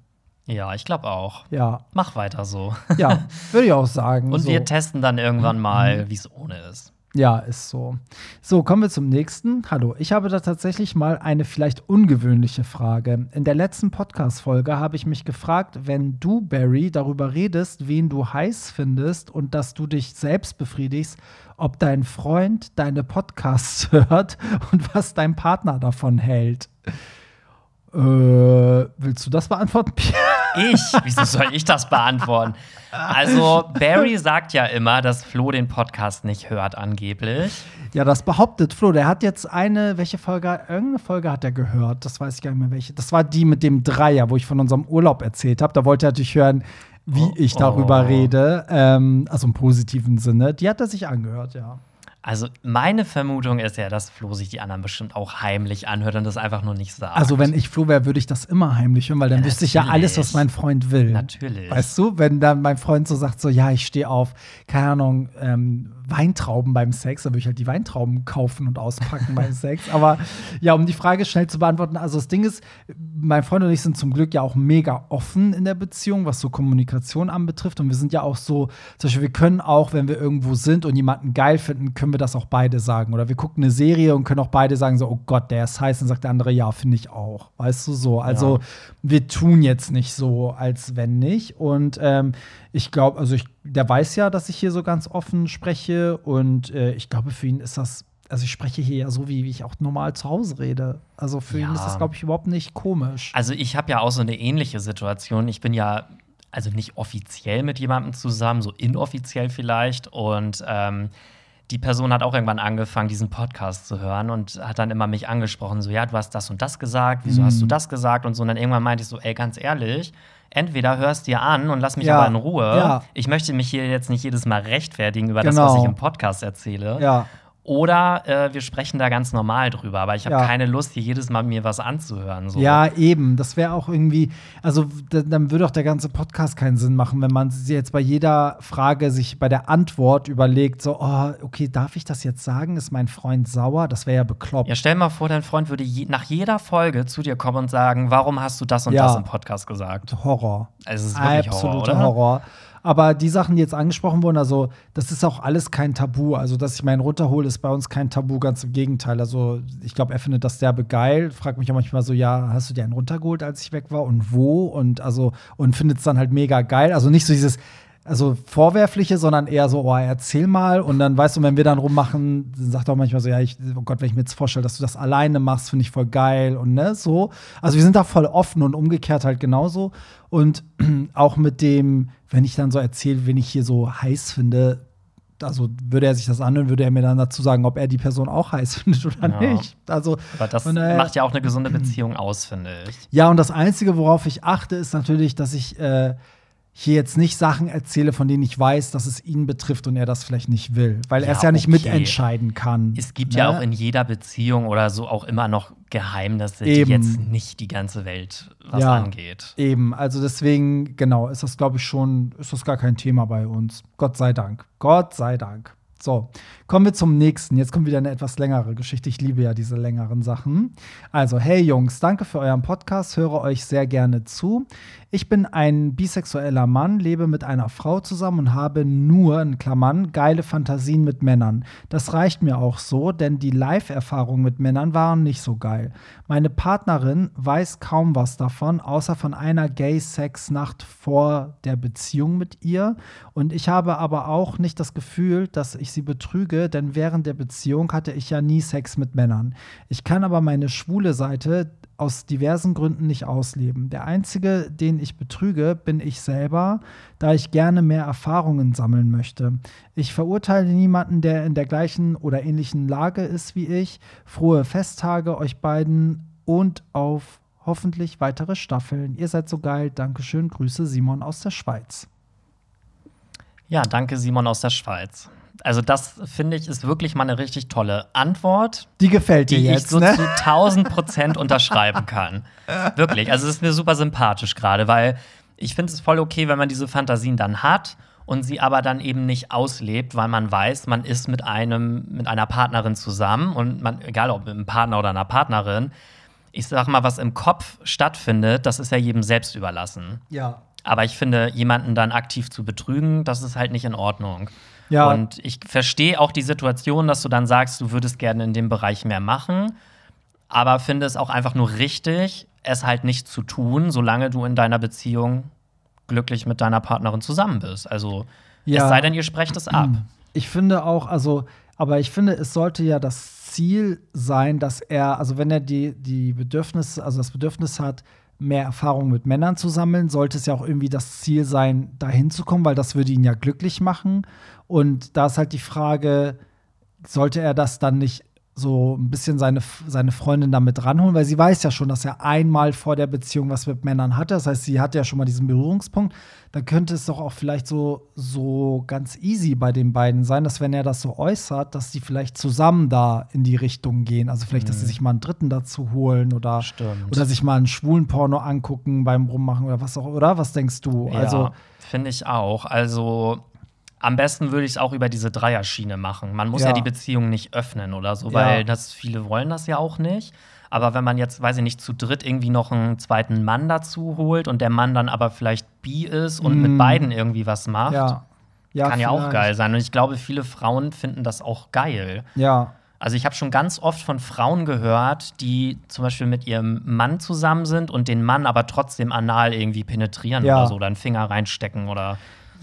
Ja, ich glaube auch. Ja. Mach weiter so. Ja, würde ich auch sagen. Und so. wir testen dann irgendwann mal, wie es ohne ist. Ja, ist so. So, kommen wir zum nächsten. Hallo, ich habe da tatsächlich mal eine vielleicht ungewöhnliche Frage. In der letzten Podcast-Folge habe ich mich gefragt, wenn du, Barry, darüber redest, wen du heiß findest und dass du dich selbst befriedigst, ob dein Freund deine Podcasts hört und was dein Partner davon hält. Äh, willst du das beantworten, Pierre? Ich? Wieso soll ich das beantworten? Also, Barry sagt ja immer, dass Flo den Podcast nicht hört, angeblich. Ja, das behauptet Flo. Der hat jetzt eine, welche Folge, irgendeine Folge hat er gehört. Das weiß ich gar nicht mehr welche. Das war die mit dem Dreier, wo ich von unserem Urlaub erzählt habe. Da wollte er natürlich hören, wie Oh, ich darüber oh. rede. Ähm, also im positiven Sinne. Die hat er sich angehört, ja. Also, meine Vermutung ist ja, dass Flo sich die anderen bestimmt auch heimlich anhört und das einfach nur nicht sagt. Also, wenn ich Flo wäre, würde ich das immer heimlich hören, weil dann Ja, wüsste ich ja alles, was mein Freund will. Natürlich. Weißt du, wenn dann mein Freund so sagt, so, ja, ich stehe auf, keine Ahnung, ähm, Weintrauben beim Sex, dann würde ich halt die Weintrauben kaufen und auspacken beim Sex. Aber ja, um die Frage schnell zu beantworten, also das Ding ist, mein Freund und ich sind zum Glück ja auch mega offen in der Beziehung, was so Kommunikation anbetrifft. Und wir sind ja auch so, zum Beispiel, wir können auch, wenn wir irgendwo sind und jemanden geil finden, können wir das auch beide sagen. Oder wir gucken eine Serie und können auch beide sagen, so, oh Gott, der ist heiß, und sagt der andere, ja, finde ich auch. Weißt du so? Also, Ja. wir tun jetzt nicht so, als wenn nicht. Und ähm, ich glaube, also ich, der weiß ja, dass ich hier so ganz offen spreche. Und äh, ich glaube, für ihn ist das, also ich spreche hier ja so, wie, wie ich auch normal zu Hause rede. Also für ihn Ja. ist das, glaube ich, überhaupt nicht komisch. Also ich habe ja auch so eine ähnliche Situation. Ich bin ja also nicht offiziell mit jemandem zusammen, so inoffiziell vielleicht. Und ähm, die Person hat auch irgendwann angefangen, diesen Podcast zu hören und hat dann immer mich angesprochen, so ja, du hast das und das gesagt, wieso hast du das gesagt und so. Und dann irgendwann meinte ich so, ey, ganz ehrlich, entweder hörst dir an und lass mich Ja, aber in Ruhe. ja. Ich möchte mich hier jetzt nicht jedes Mal rechtfertigen über Genau. das, was ich im Podcast erzähle. Ja. Oder äh, wir sprechen da ganz normal drüber, aber ich habe Ja. keine Lust, hier jedes Mal mir was anzuhören. So. Ja, eben. Das wäre auch irgendwie, also dann würde auch der ganze Podcast keinen Sinn machen, wenn man sich jetzt bei jeder Frage sich bei der Antwort überlegt, so, oh, okay, darf ich das jetzt sagen? Ist mein Freund sauer? Das wäre ja bekloppt. Ja, stell mal vor, dein Freund würde je, nach jeder Folge zu dir kommen und sagen, warum hast du das und Ja. das im Podcast gesagt? Horror. Also es ist wirklich Absoluter Horror, Horror, oder? Aber die Sachen, die jetzt angesprochen wurden, also das ist auch alles kein Tabu. Also, dass ich meinen runterhole, ist bei uns kein Tabu, ganz im Gegenteil. Also, ich glaube, er findet das derbe geil. Fragt mich auch manchmal so, ja, hast du dir einen runtergeholt, als ich weg war und wo? Und also, und findet es dann halt mega geil. Also nicht so dieses, also vorwerfliche, sondern eher so, oh, erzähl mal. Und dann weißt du, wenn wir dann rummachen, dann sagt er auch manchmal so, ja, ich, oh Gott, wenn ich mir jetzt vorstelle, dass du das alleine machst, finde ich voll geil und ne, so. Also wir sind da voll offen und umgekehrt halt genauso. Und auch mit dem, wenn ich dann so erzähle, wen ich hier so heiß finde, also würde er sich das anhören, würde er mir dann dazu sagen, ob er die Person auch heiß findet oder Ja. nicht. Also, Aber das daher- macht ja auch eine gesunde Beziehung aus, finde ich. ja, und das Einzige, worauf ich achte, ist natürlich, dass ich äh, hier jetzt nicht Sachen erzähle, von denen ich weiß, dass es ihn betrifft und er das vielleicht nicht will. Weil er Ja, es ja nicht okay. mitentscheiden kann. Es gibt ne? ja auch in jeder Beziehung oder so auch immer noch Geheimnisse, Eben. die jetzt nicht die ganze Welt was Ja. angeht. Eben, also deswegen, genau, ist das, glaube ich, schon, ist das gar kein Thema bei uns. Gott sei Dank. Gott sei Dank. So, kommen wir zum nächsten. Jetzt kommt wieder eine etwas längere Geschichte. Ich liebe ja diese längeren Sachen. Also, hey Jungs, danke für euren Podcast, höre euch sehr gerne zu. Ich bin ein bisexueller Mann, lebe mit einer Frau zusammen und habe nur, in Klammern, geile Fantasien mit Männern. Das reicht mir auch so, denn die Live-Erfahrungen mit Männern waren nicht so geil. Meine Partnerin weiß kaum was davon, außer von einer Gay-Sex-Nacht vor der Beziehung mit ihr. Und ich habe aber auch nicht das Gefühl, dass ich sie betrüge, denn während der Beziehung hatte ich ja nie Sex mit Männern. Ich kann aber meine schwule Seite aus diversen Gründen nicht ausleben. Der einzige, den ich betrüge, bin ich selber, da ich gerne mehr Erfahrungen sammeln möchte. Ich verurteile niemanden, der in der gleichen oder ähnlichen Lage ist wie ich. Frohe Festtage euch beiden und auf hoffentlich weitere Staffeln. Ihr seid so geil. Dankeschön. Grüße Simon aus der Schweiz. Ja, danke Simon aus der Schweiz. Also das finde ich ist wirklich mal eine richtig tolle Antwort, Die gefällt dir die ich jetzt, so ne? zu 1000 Prozent unterschreiben kann. Wirklich. Also es ist mir super sympathisch gerade, weil ich finde es voll okay, wenn man diese Fantasien dann hat und sie aber dann eben nicht auslebt, weil man weiß, man ist mit einem mit einer Partnerin zusammen und man egal ob mit einem Partner oder einer Partnerin, ich sag mal, was im Kopf stattfindet, das ist ja jedem selbst überlassen. Ja. Aber ich finde, jemanden dann aktiv zu betrügen, das ist halt nicht in Ordnung. Ja. Und ich verstehe auch die Situation, dass du dann sagst, du würdest gerne in dem Bereich mehr machen, aber finde es auch einfach nur richtig, es halt nicht zu tun, solange du in deiner Beziehung glücklich mit deiner Partnerin zusammen bist. Also Ja. es sei denn, ihr sprecht es ab. Ich finde auch, also, aber ich finde, es sollte ja das Ziel sein, dass er, also wenn er die, die Bedürfnisse, also das Bedürfnis hat, mehr Erfahrung mit Männern zu sammeln, sollte es ja auch irgendwie das Ziel sein, dahin zu kommen, weil das würde ihn ja glücklich machen. Und da ist halt die Frage, sollte er das dann nicht so ein bisschen seine, seine Freundin damit ranholen, weil sie weiß ja schon, dass er einmal vor der Beziehung was mit Männern hatte. Das heißt, sie hat ja schon mal diesen Berührungspunkt. Dann könnte es doch auch vielleicht so, so ganz easy bei den beiden sein, dass wenn er das so äußert, dass sie vielleicht zusammen da in die Richtung gehen. Also vielleicht, mhm. dass sie mhm. sich mal einen Dritten dazu holen oder, oder sich mal einen schwulen Porno angucken beim Rummachen oder was auch, oder? Was denkst du? Ja, also finde ich auch. Also am besten würde ich es auch über diese Dreierschiene machen. Man muss ja. ja. die Beziehung nicht öffnen oder so, weil ja. das viele wollen das ja auch nicht. Aber wenn man jetzt, weiß ich nicht, zu dritt irgendwie noch einen zweiten Mann dazu holt und der Mann dann aber vielleicht bi ist und mm. mit beiden irgendwie was macht, ja. Kann ja auch geil sein. Und ich glaube, viele Frauen finden das auch geil. Ja. Also ich habe schon ganz oft von Frauen gehört, die zum Beispiel mit ihrem Mann zusammen sind und den Mann aber trotzdem anal irgendwie penetrieren ja. oder so, oder einen Finger reinstecken oder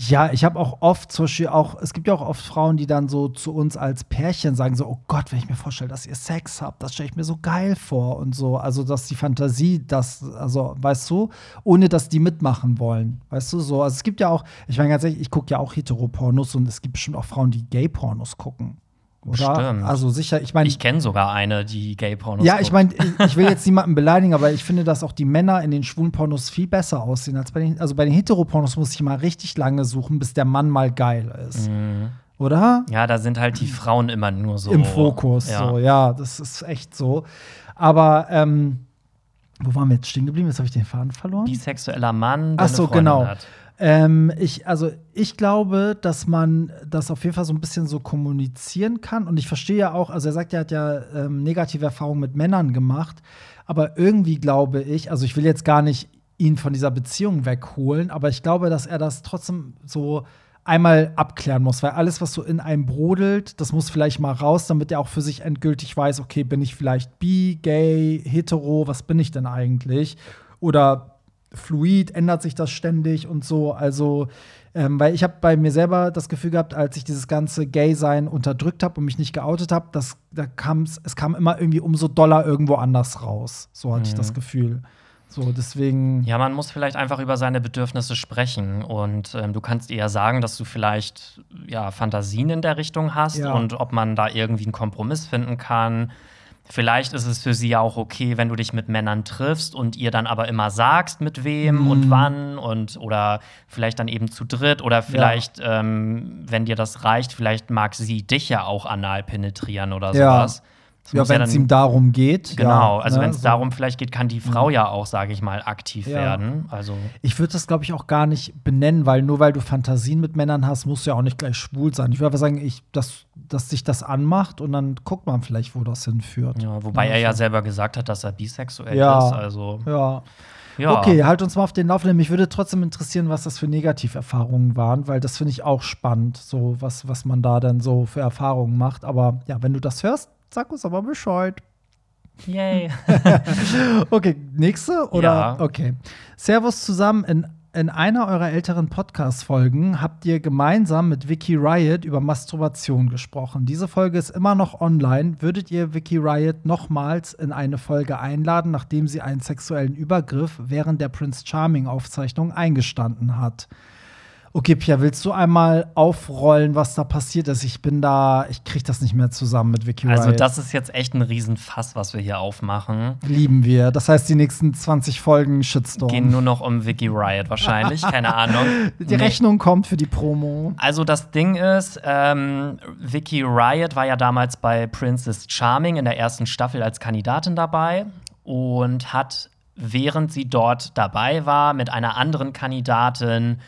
ja, ich habe auch oft, zum Beispiel auch, es gibt ja auch oft Frauen, die dann so zu uns als Pärchen sagen: so, oh Gott, wenn ich mir vorstelle, dass ihr Sex habt, das stelle ich mir so geil vor und so. Also, dass die Fantasie, das, also, weißt du, ohne dass die mitmachen wollen. Weißt du, so. Also es gibt ja auch, ich meine ganz ehrlich, ich gucke ja auch Heteropornos und es gibt bestimmt auch Frauen, die Gay-Pornos gucken. Oder? Stimmt. Also sicher, ich meine. Ich kenne sogar eine, die Gay-Pornos Ja, ich meine, ich will jetzt niemanden beleidigen, aber ich finde, dass auch die Männer in den schwulen Pornos viel besser aussehen als bei den. Also bei den Heteropornos muss ich mal richtig lange suchen, bis der Mann mal geil ist. Mhm. Oder? Ja, da sind halt die Frauen immer nur so. Im Fokus, ja. so, ja, das ist echt so. Aber, ähm, wo waren wir jetzt stehen geblieben? Jetzt habe ich den Faden verloren. Bisexueller Mann, Ach so, genau. Hat. Ähm, ich, also ich glaube, dass man das auf jeden Fall so ein bisschen so kommunizieren kann. Und ich verstehe ja auch, also er sagt, er hat ja ähm, negative Erfahrungen mit Männern gemacht. Aber irgendwie glaube ich, also ich will jetzt gar nicht ihn von dieser Beziehung wegholen, aber ich glaube, dass er das trotzdem so einmal abklären muss, weil alles, was so in einem brodelt, das muss vielleicht mal raus, damit er auch für sich endgültig weiß, okay, bin ich vielleicht bi, gay, hetero, was bin ich denn eigentlich? Oder fluid, ändert sich das ständig und so. Also, ähm, weil ich habe bei mir selber das Gefühl gehabt, als ich dieses ganze Gay-Sein unterdrückt habe und mich nicht geoutet habe, da kam's, es kam immer irgendwie umso doller irgendwo anders raus. So hatte mhm. ich das mhm. Gefühl. So, deswegen. Ja, man muss vielleicht einfach über seine Bedürfnisse sprechen. Und ähm, du kannst eher sagen, dass du vielleicht ja, Fantasien in der Richtung hast ja. und ob man da irgendwie einen Kompromiss finden kann. Vielleicht ist es für sie ja auch okay, wenn du dich mit Männern triffst und ihr dann aber immer sagst, mit wem mm. und mhm. wann und oder vielleicht dann eben zu dritt oder vielleicht, ja. ähm, wenn dir das reicht, vielleicht mag sie dich ja auch anal penetrieren oder sowas. Ja. Ja, wenn es ihm darum geht. Genau, ja, also ne, wenn es so. darum vielleicht geht, kann die Frau mhm. ja auch, sage ich mal, aktiv ja. werden. Also ich würde das, glaube ich, auch gar nicht benennen, weil nur weil du Fantasien mit Männern hast, musst du ja auch nicht gleich schwul sein. Ich würde aber sagen, ich, dass, dass sich das anmacht und dann guckt man vielleicht, wo das hinführt. Ja, wobei ja, er ja selber gesagt hat, dass er bisexuell ist. Also ja. Ja. Okay, halt uns mal auf den Laufenden. Mich würde trotzdem interessieren, was das für Negativerfahrungen waren, weil das finde ich auch spannend, so was, was man da dann so für Erfahrungen macht. Aber ja, wenn du das hörst, Sag uns aber Bescheid. Yay. okay, nächste oder? Ja. Okay. Servus zusammen. In, in einer eurer älteren Podcast-Folgen habt ihr gemeinsam mit Vicky Riot über Masturbation gesprochen. Diese Folge ist immer noch online. Würdet ihr Vicky Riot nochmals in eine Folge einladen, nachdem sie einen sexuellen Übergriff während der Prince Charming-Aufzeichnung eingestanden hat? Okay, Pia, willst du einmal aufrollen, was da passiert ist? Ich bin da, ich kriege das nicht mehr zusammen mit Vicky Also, das ist jetzt echt ein Riesenfass, was wir hier aufmachen. Lieben wir. Das heißt, die nächsten 20 Folgen Shitstorm. Gehen nur noch um Vicky Riot wahrscheinlich, keine Ahnung. Die nee. Rechnung kommt für die Promo. Also, das Ding ist, ähm, Vicky Riot war ja damals bei Princess Charming in der ersten Staffel als Kandidatin dabei und hat, während sie dort dabei war, mit einer anderen Kandidatin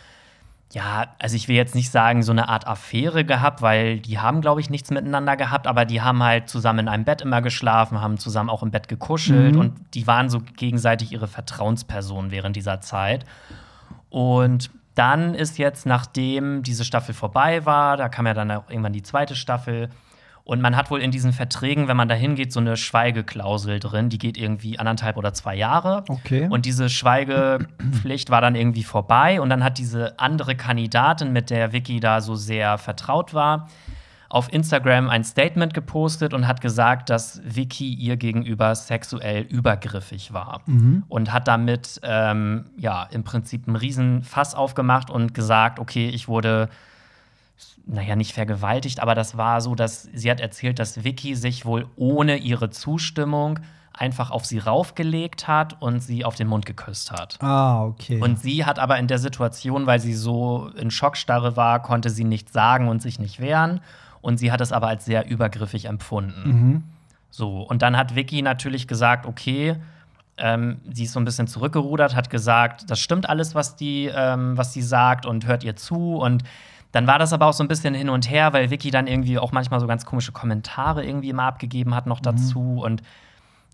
ja, also ich will jetzt nicht sagen, so eine Art Affäre gehabt, weil die haben, glaube ich, nichts miteinander gehabt, aber die haben halt zusammen in einem Bett immer geschlafen, haben zusammen auch im Bett gekuschelt mhm. und die waren so gegenseitig ihre Vertrauenspersonen während dieser Zeit. Und dann ist jetzt, nachdem diese Staffel vorbei war, da kam ja dann auch irgendwann die zweite Staffel, und man hat wohl in diesen Verträgen, wenn man da hingeht, so eine Schweigeklausel drin. Die geht irgendwie anderthalb oder zwei Jahre. Okay. Und diese Schweigepflicht war dann irgendwie vorbei. Und dann hat diese andere Kandidatin, mit der Vicky da so sehr vertraut war, auf Instagram ein Statement gepostet und hat gesagt, dass Vicky ihr gegenüber sexuell übergriffig war. Mhm. Und hat damit ähm, ja im Prinzip einen riesen Fass aufgemacht und gesagt, okay, ich wurde naja, nicht vergewaltigt, aber das war so, dass sie hat erzählt, dass Vicky sich wohl ohne ihre Zustimmung einfach auf sie raufgelegt hat und sie auf den Mund geküsst hat. Ah, okay. Und sie hat aber in der Situation, weil sie so in Schockstarre war, konnte sie nichts sagen und sich nicht wehren. Und sie hat es aber als sehr übergriffig empfunden. Mhm. So, und dann hat Vicky natürlich gesagt, okay, ähm, sie ist so ein bisschen zurückgerudert, hat gesagt, das stimmt alles, was die, ähm, was die sagt und hört ihr zu. Und dann war das aber auch so ein bisschen hin und her, weil Vicky dann irgendwie auch manchmal so ganz komische Kommentare irgendwie immer abgegeben hat noch mhm. dazu. Und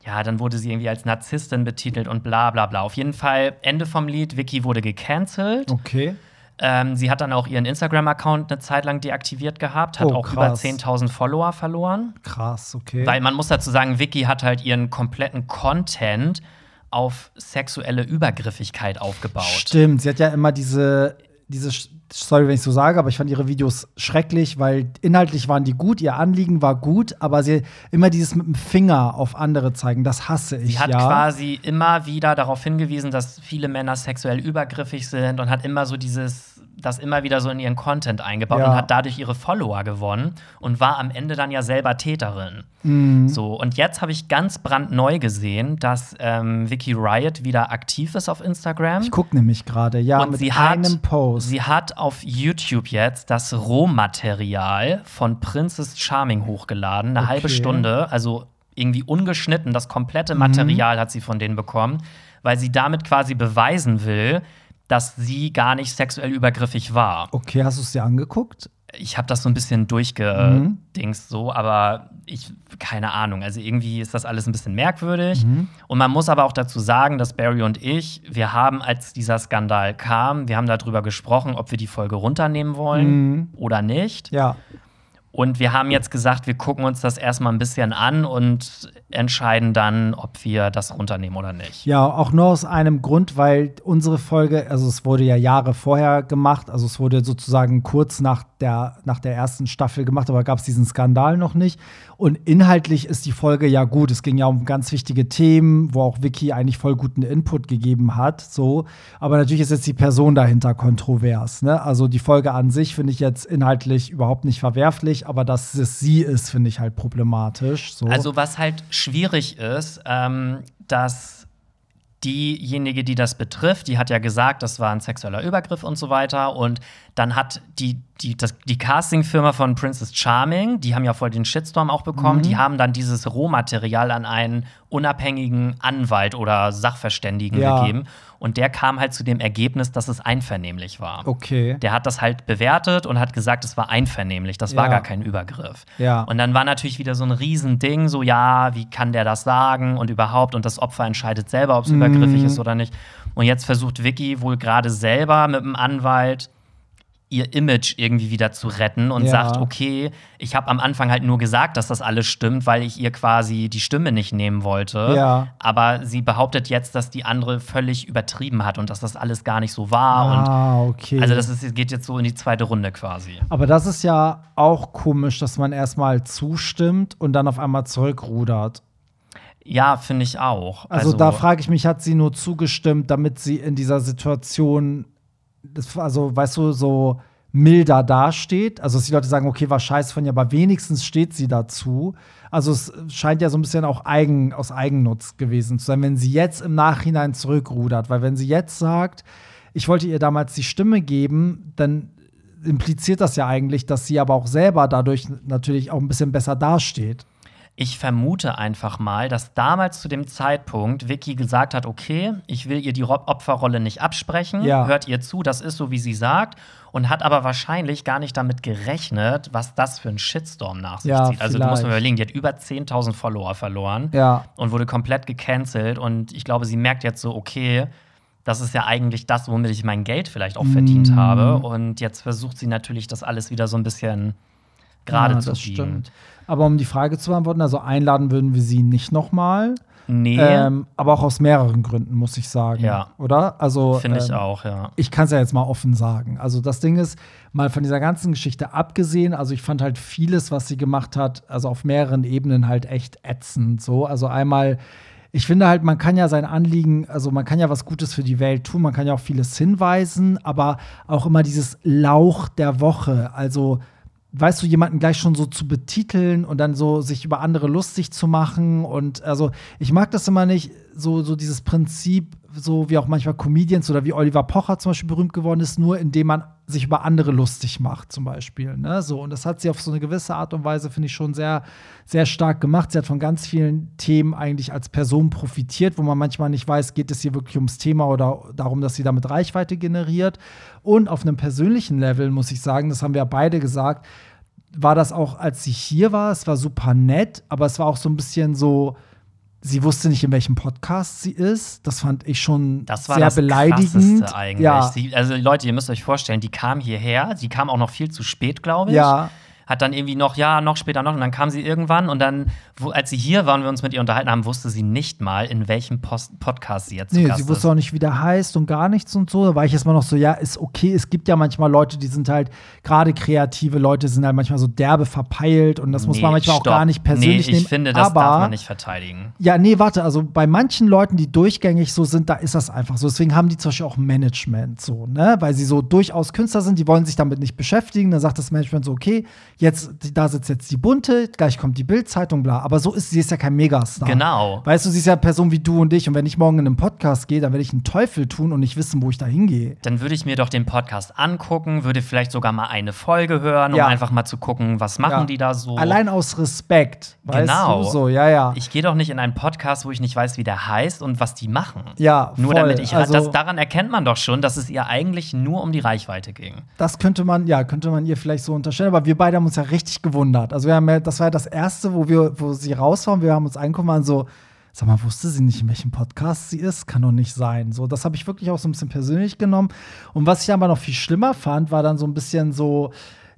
ja, dann wurde sie irgendwie als Narzisstin betitelt und bla bla bla. Auf jeden Fall, Ende vom Lied, Vicky wurde gecancelt. Okay. Ähm, sie hat dann auch ihren Instagram-Account eine Zeit lang deaktiviert gehabt, hat oh, auch über 10.000 Follower verloren. Krass, okay. Weil man muss dazu sagen, Vicky hat halt ihren kompletten Content auf sexuelle Übergriffigkeit aufgebaut. Stimmt, sie hat ja immer diese diese, sorry, wenn ich so sage, aber ich fand ihre Videos schrecklich, weil inhaltlich waren die gut, ihr Anliegen war gut, aber sie immer dieses mit dem Finger auf andere zeigen, das hasse ich. Sie hat ja. quasi immer wieder darauf hingewiesen, dass viele Männer sexuell übergriffig sind und hat immer so dieses das immer wieder so in ihren Content eingebaut ja. und hat dadurch ihre Follower gewonnen und war am Ende dann ja selber Täterin. Mhm. So, und jetzt habe ich ganz brandneu gesehen, dass ähm, Vicky Riot wieder aktiv ist auf Instagram. Ich gucke nämlich gerade, ja, und mit sie einem hat, Post. Sie hat auf YouTube jetzt das Rohmaterial von Princess Charming hochgeladen, eine okay. halbe Stunde, also irgendwie ungeschnitten, das komplette Material mhm. hat sie von denen bekommen, weil sie damit quasi beweisen will, dass sie gar nicht sexuell übergriffig war. Okay, hast du es dir angeguckt? Ich habe das so ein bisschen durchgedingst, mhm. so, aber ich, keine Ahnung. Also irgendwie ist das alles ein bisschen merkwürdig. Mhm. Und man muss aber auch dazu sagen, dass Barry und ich, wir haben, als dieser Skandal kam, wir haben darüber gesprochen, ob wir die Folge runternehmen wollen mhm. oder nicht. Ja. Und wir haben jetzt gesagt, wir gucken uns das erstmal ein bisschen an und entscheiden dann, ob wir das runternehmen oder nicht. Ja, auch nur aus einem Grund, weil unsere Folge, also es wurde ja Jahre vorher gemacht, also es wurde sozusagen kurz nach der, nach der ersten Staffel gemacht, aber gab es diesen Skandal noch nicht. Und inhaltlich ist die Folge ja gut. Es ging ja um ganz wichtige Themen, wo auch Vicky eigentlich voll guten Input gegeben hat. So. Aber natürlich ist jetzt die Person dahinter kontrovers. Ne? Also die Folge an sich finde ich jetzt inhaltlich überhaupt nicht verwerflich, aber dass es sie ist, finde ich halt problematisch. So. Also was halt schwierig ist, ähm, dass diejenige, die das betrifft, die hat ja gesagt, das war ein sexueller Übergriff und so weiter. Und dann hat die, die, das, die Castingfirma von Princess Charming, die haben ja voll den Shitstorm auch bekommen, mhm. die haben dann dieses Rohmaterial an einen unabhängigen Anwalt oder Sachverständigen ja. gegeben. Und der kam halt zu dem Ergebnis, dass es einvernehmlich war. Okay. Der hat das halt bewertet und hat gesagt, es war einvernehmlich, das ja. war gar kein Übergriff. Ja. Und dann war natürlich wieder so ein Riesending, so ja, wie kann der das sagen und überhaupt und das Opfer entscheidet selber, ob es mhm. übergriffig ist oder nicht. Und jetzt versucht Vicky wohl gerade selber mit dem Anwalt ihr Image irgendwie wieder zu retten und ja. sagt, okay, ich habe am Anfang halt nur gesagt, dass das alles stimmt, weil ich ihr quasi die Stimme nicht nehmen wollte. Ja. Aber sie behauptet jetzt, dass die andere völlig übertrieben hat und dass das alles gar nicht so war. Ah, und okay. Also das ist, geht jetzt so in die zweite Runde quasi. Aber das ist ja auch komisch, dass man erstmal zustimmt und dann auf einmal zurückrudert. Ja, finde ich auch. Also, also da frage ich mich, hat sie nur zugestimmt, damit sie in dieser Situation das, also weißt du, so milder dasteht. Also, dass die Leute sagen, okay, war scheiße von ihr, aber wenigstens steht sie dazu. Also, es scheint ja so ein bisschen auch eigen, aus Eigennutz gewesen zu sein, wenn sie jetzt im Nachhinein zurückrudert. Weil, wenn sie jetzt sagt, ich wollte ihr damals die Stimme geben, dann impliziert das ja eigentlich, dass sie aber auch selber dadurch natürlich auch ein bisschen besser dasteht. Ich vermute einfach mal, dass damals zu dem Zeitpunkt Vicky gesagt hat, okay, ich will ihr die Opferrolle nicht absprechen, ja. hört ihr zu, das ist so, wie sie sagt, und hat aber wahrscheinlich gar nicht damit gerechnet, was das für ein Shitstorm nach sich ja, zieht. Also vielleicht. du musst mir überlegen, die hat über 10.000 Follower verloren ja. und wurde komplett gecancelt und ich glaube, sie merkt jetzt so, okay, das ist ja eigentlich das, womit ich mein Geld vielleicht auch verdient mm. habe und jetzt versucht sie natürlich das alles wieder so ein bisschen gerade Ja, zu das biegen. stimmt. Aber um die Frage zu beantworten, also einladen würden wir sie nicht nochmal. Nee, Ähm, aber auch aus mehreren Gründen, muss ich sagen. Ja. Oder? Also, finde ich ähm, auch, ja. ich kann es ja jetzt mal offen sagen. Also das Ding ist, mal von dieser ganzen Geschichte abgesehen, also ich fand halt vieles, was sie gemacht hat, also auf mehreren Ebenen halt echt ätzend. So, also einmal, ich finde halt, man kann ja sein Anliegen, also man kann ja was Gutes für die Welt tun, man kann ja auch vieles hinweisen, aber auch immer dieses Lauch der Woche, also weißt du, jemanden gleich schon so zu betiteln und dann so sich über andere lustig zu machen. Und also ich mag das immer nicht, so, so dieses Prinzip, so wie auch manchmal Comedians oder wie Oliver Pocher zum Beispiel berühmt geworden ist, nur indem man sich über andere lustig macht, zum Beispiel. Ne? So, und das hat sie auf so eine gewisse Art und Weise, finde ich, schon sehr, sehr stark gemacht. Sie hat von ganz vielen Themen eigentlich als Person profitiert, wo man manchmal nicht weiß, geht es hier wirklich ums Thema oder darum, dass sie damit Reichweite generiert. Und auf einem persönlichen Level, muss ich sagen, das haben wir beide gesagt, war das auch, als sie hier war, es war super nett, aber es war auch so ein bisschen so, sie wusste nicht, in welchem Podcast sie ist. Das fand ich schon Das war sehr das beleidigend. Krasseste eigentlich. Ja, Sie, also Leute, ihr müsst euch vorstellen, die kam hierher, sie kam auch noch viel zu spät, glaube ich. ja, Hat dann irgendwie noch, ja, noch später noch. Und dann kam sie irgendwann und dann, wo, als sie hier war und wir uns mit ihr unterhalten haben, wusste sie nicht mal, in welchem Post Podcast sie jetzt nee, sie wusste ist. auch nicht, wie der heißt und gar nichts und so. Da war ich erstmal noch so, ja, ist okay. Es gibt ja manchmal Leute, die sind halt, gerade kreative Leute sind halt manchmal so derbe verpeilt und das muss man Nee, manchmal stopp. auch gar nicht persönlich nee, nehmen. ich finde, das aber, darf man nicht verteidigen. Ja, nee, warte, also bei manchen Leuten, die durchgängig so sind, da ist das einfach so. Deswegen haben die zum Beispiel auch Management so, ne? Weil sie so durchaus Künstler sind, die wollen sich damit nicht beschäftigen. Dann sagt das Management so, okay, jetzt, da sitzt jetzt die Bunte, gleich kommt die Bildzeitung, bla. Aber so ist sie ist ja kein Megastar. Genau. Weißt du, sie ist ja eine Person wie du und ich. Und wenn ich morgen in einen Podcast gehe, dann werde ich einen Teufel tun und nicht wissen, wo ich da hingehe. Dann würde ich mir doch den Podcast angucken, würde vielleicht sogar mal eine Folge hören, um Ja. einfach mal zu gucken, was machen Ja. die da so. Allein aus Respekt. Weißt Genau. du? So, ja, ja. Ich gehe doch nicht in einen Podcast, wo ich nicht weiß, wie der heißt und was die machen. Ja, Nur voll. damit ich Also- das, daran erkennt man doch schon, dass es ihr eigentlich nur um die Reichweite ging. Das könnte man, ja, könnte man ihr vielleicht so unterstellen, aber wir beide haben uns ja richtig gewundert. Also wir haben ja, das war ja das erste, wo wir, wo sie raus waren, wir haben uns angeguckt und so, sag mal, wusste sie nicht, in welchem Podcast sie ist? Kann doch nicht sein. So, das habe ich wirklich auch so ein bisschen persönlich genommen. Und was ich aber noch viel schlimmer fand, war dann so ein bisschen so,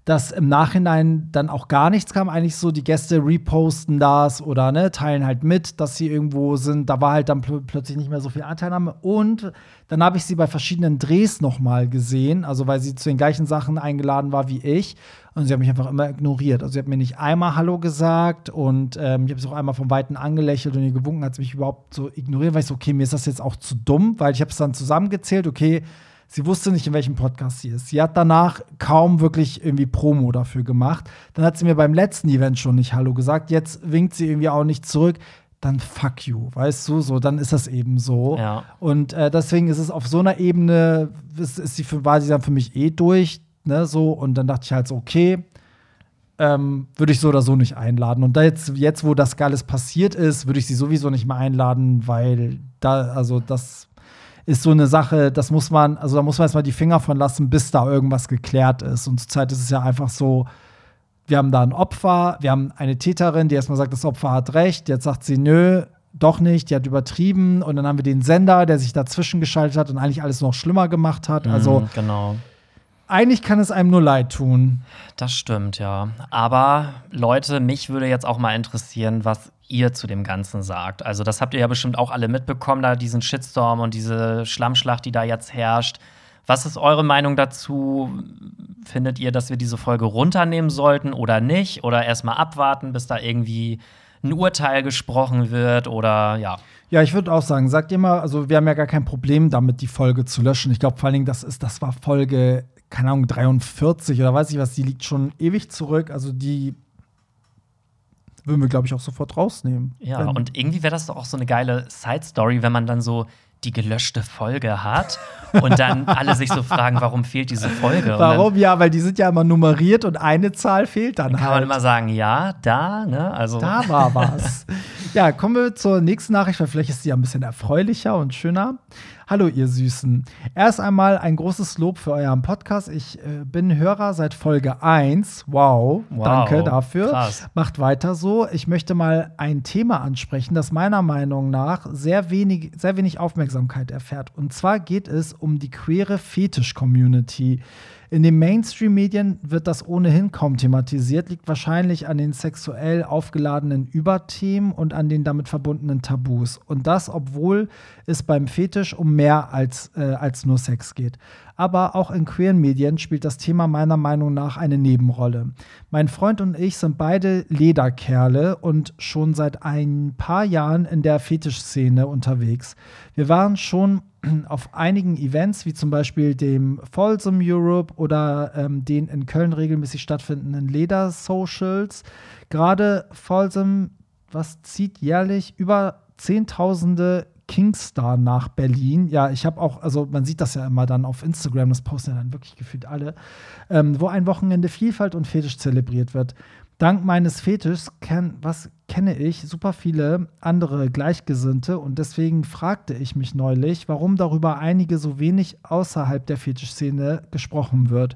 dass im Nachhinein dann auch gar nichts kam. Eigentlich so, die Gäste reposten das oder ne, teilen halt mit, dass sie irgendwo sind. Da war halt dann pl plötzlich nicht mehr so viel Anteilnahme. Und dann habe ich sie bei verschiedenen Drehs nochmal gesehen, also weil sie zu den gleichen Sachen eingeladen war wie ich. Und sie hat mich einfach immer ignoriert. Also sie hat mir nicht einmal Hallo gesagt und ähm, ich habe sie auch einmal vom Weiten angelächelt und ihr gewunken, hat sie mich überhaupt so ignoriert, weil ich so, okay, mir ist das jetzt auch zu dumm, weil ich habe es dann zusammengezählt, okay, Sie wusste nicht, in welchem Podcast sie ist. Sie hat danach kaum wirklich irgendwie Promo dafür gemacht. Dann hat sie mir beim letzten Event schon nicht Hallo gesagt. Jetzt winkt sie irgendwie auch nicht zurück. Dann fuck you, weißt du? So, dann ist das eben so. Ja. Und äh, deswegen ist es auf so einer Ebene, ist, ist sie für, war sie dann für mich eh durch, ne? So, und dann dachte ich halt so, okay, ähm, würde ich so oder so nicht einladen. Und da jetzt, jetzt, wo das Geiles passiert ist, würde ich sie sowieso nicht mehr einladen, weil da, also das ist so eine Sache, das muss man, also da muss man erstmal die Finger von lassen, bis da irgendwas geklärt ist. Und zurzeit ist es ja einfach so, wir haben da ein Opfer, wir haben eine Täterin, die erstmal sagt, das Opfer hat recht, jetzt sagt sie, nö, doch nicht, die hat übertrieben. Und dann haben wir den Sender, der sich dazwischen geschaltet hat und eigentlich alles noch schlimmer gemacht hat. Also Mhm, genau. eigentlich kann es einem nur leid tun. Das stimmt, ja. Aber Leute, mich würde jetzt auch mal interessieren, was ihr zu dem Ganzen sagt. Also, das habt ihr ja bestimmt auch alle mitbekommen, da diesen Shitstorm und diese Schlammschlacht, die da jetzt herrscht. Was ist eure Meinung dazu? Findet ihr, dass wir diese Folge runternehmen sollten oder nicht? Oder erstmal abwarten, bis da irgendwie ein Urteil gesprochen wird? Oder ja. Ja, ich würde auch sagen, sagt ihr mal, also wir haben ja gar kein Problem damit, die Folge zu löschen. Ich glaube vor allen Dingen, das ist, das war Folge, keine Ahnung, 43 oder weiß ich was, die liegt schon ewig zurück. Also die würden wir, glaube ich, auch sofort rausnehmen. Ja, und irgendwie wäre das doch auch so eine geile Side-Story, wenn man dann so die gelöschte Folge hat und dann alle sich so fragen, warum fehlt diese Folge? Warum? Ja, weil die sind ja immer nummeriert und eine Zahl fehlt dann Dann kann halt. man immer sagen, ja, da, ne? Also Da war was. ja, kommen wir zur nächsten Nachricht, weil vielleicht ist die ja ein bisschen erfreulicher und schöner. Hallo, ihr Süßen. Erst einmal ein großes Lob für euren Podcast. Ich äh, bin Hörer seit Folge 1. Wow, Wow, danke dafür. krass. Macht weiter so. Ich möchte mal ein Thema ansprechen, das meiner Meinung nach sehr wenig, sehr wenig Aufmerksamkeit erfährt. Und zwar geht es um die queere Fetisch-Community. In den Mainstream-Medien wird das ohnehin kaum thematisiert, liegt wahrscheinlich an den sexuell aufgeladenen Überthemen und an den damit verbundenen Tabus. Und das, obwohl es beim Fetisch um mehr als, äh, als nur Sex geht aber auch in queeren Medien spielt das Thema meiner Meinung nach eine Nebenrolle. Mein Freund und ich sind beide Lederkerle und schon seit ein paar Jahren in der Fetischszene unterwegs. Wir waren schon auf einigen Events, wie zum Beispiel dem Folsom Europe oder ähm, den in Köln regelmäßig stattfindenden Leder-Socials. Gerade Folsom, was zieht jährlich über Zehntausende Kingstar nach Berlin. Ja, ich habe auch, also man sieht das ja immer dann auf Instagram, das posten ja dann wirklich gefühlt alle, ähm, wo ein Wochenende Vielfalt und Fetisch zelebriert wird. Dank meines Fetischs kenn, was kenne ich super viele andere Gleichgesinnte und deswegen fragte ich mich neulich, warum darüber einige so wenig außerhalb der Fetischszene gesprochen wird.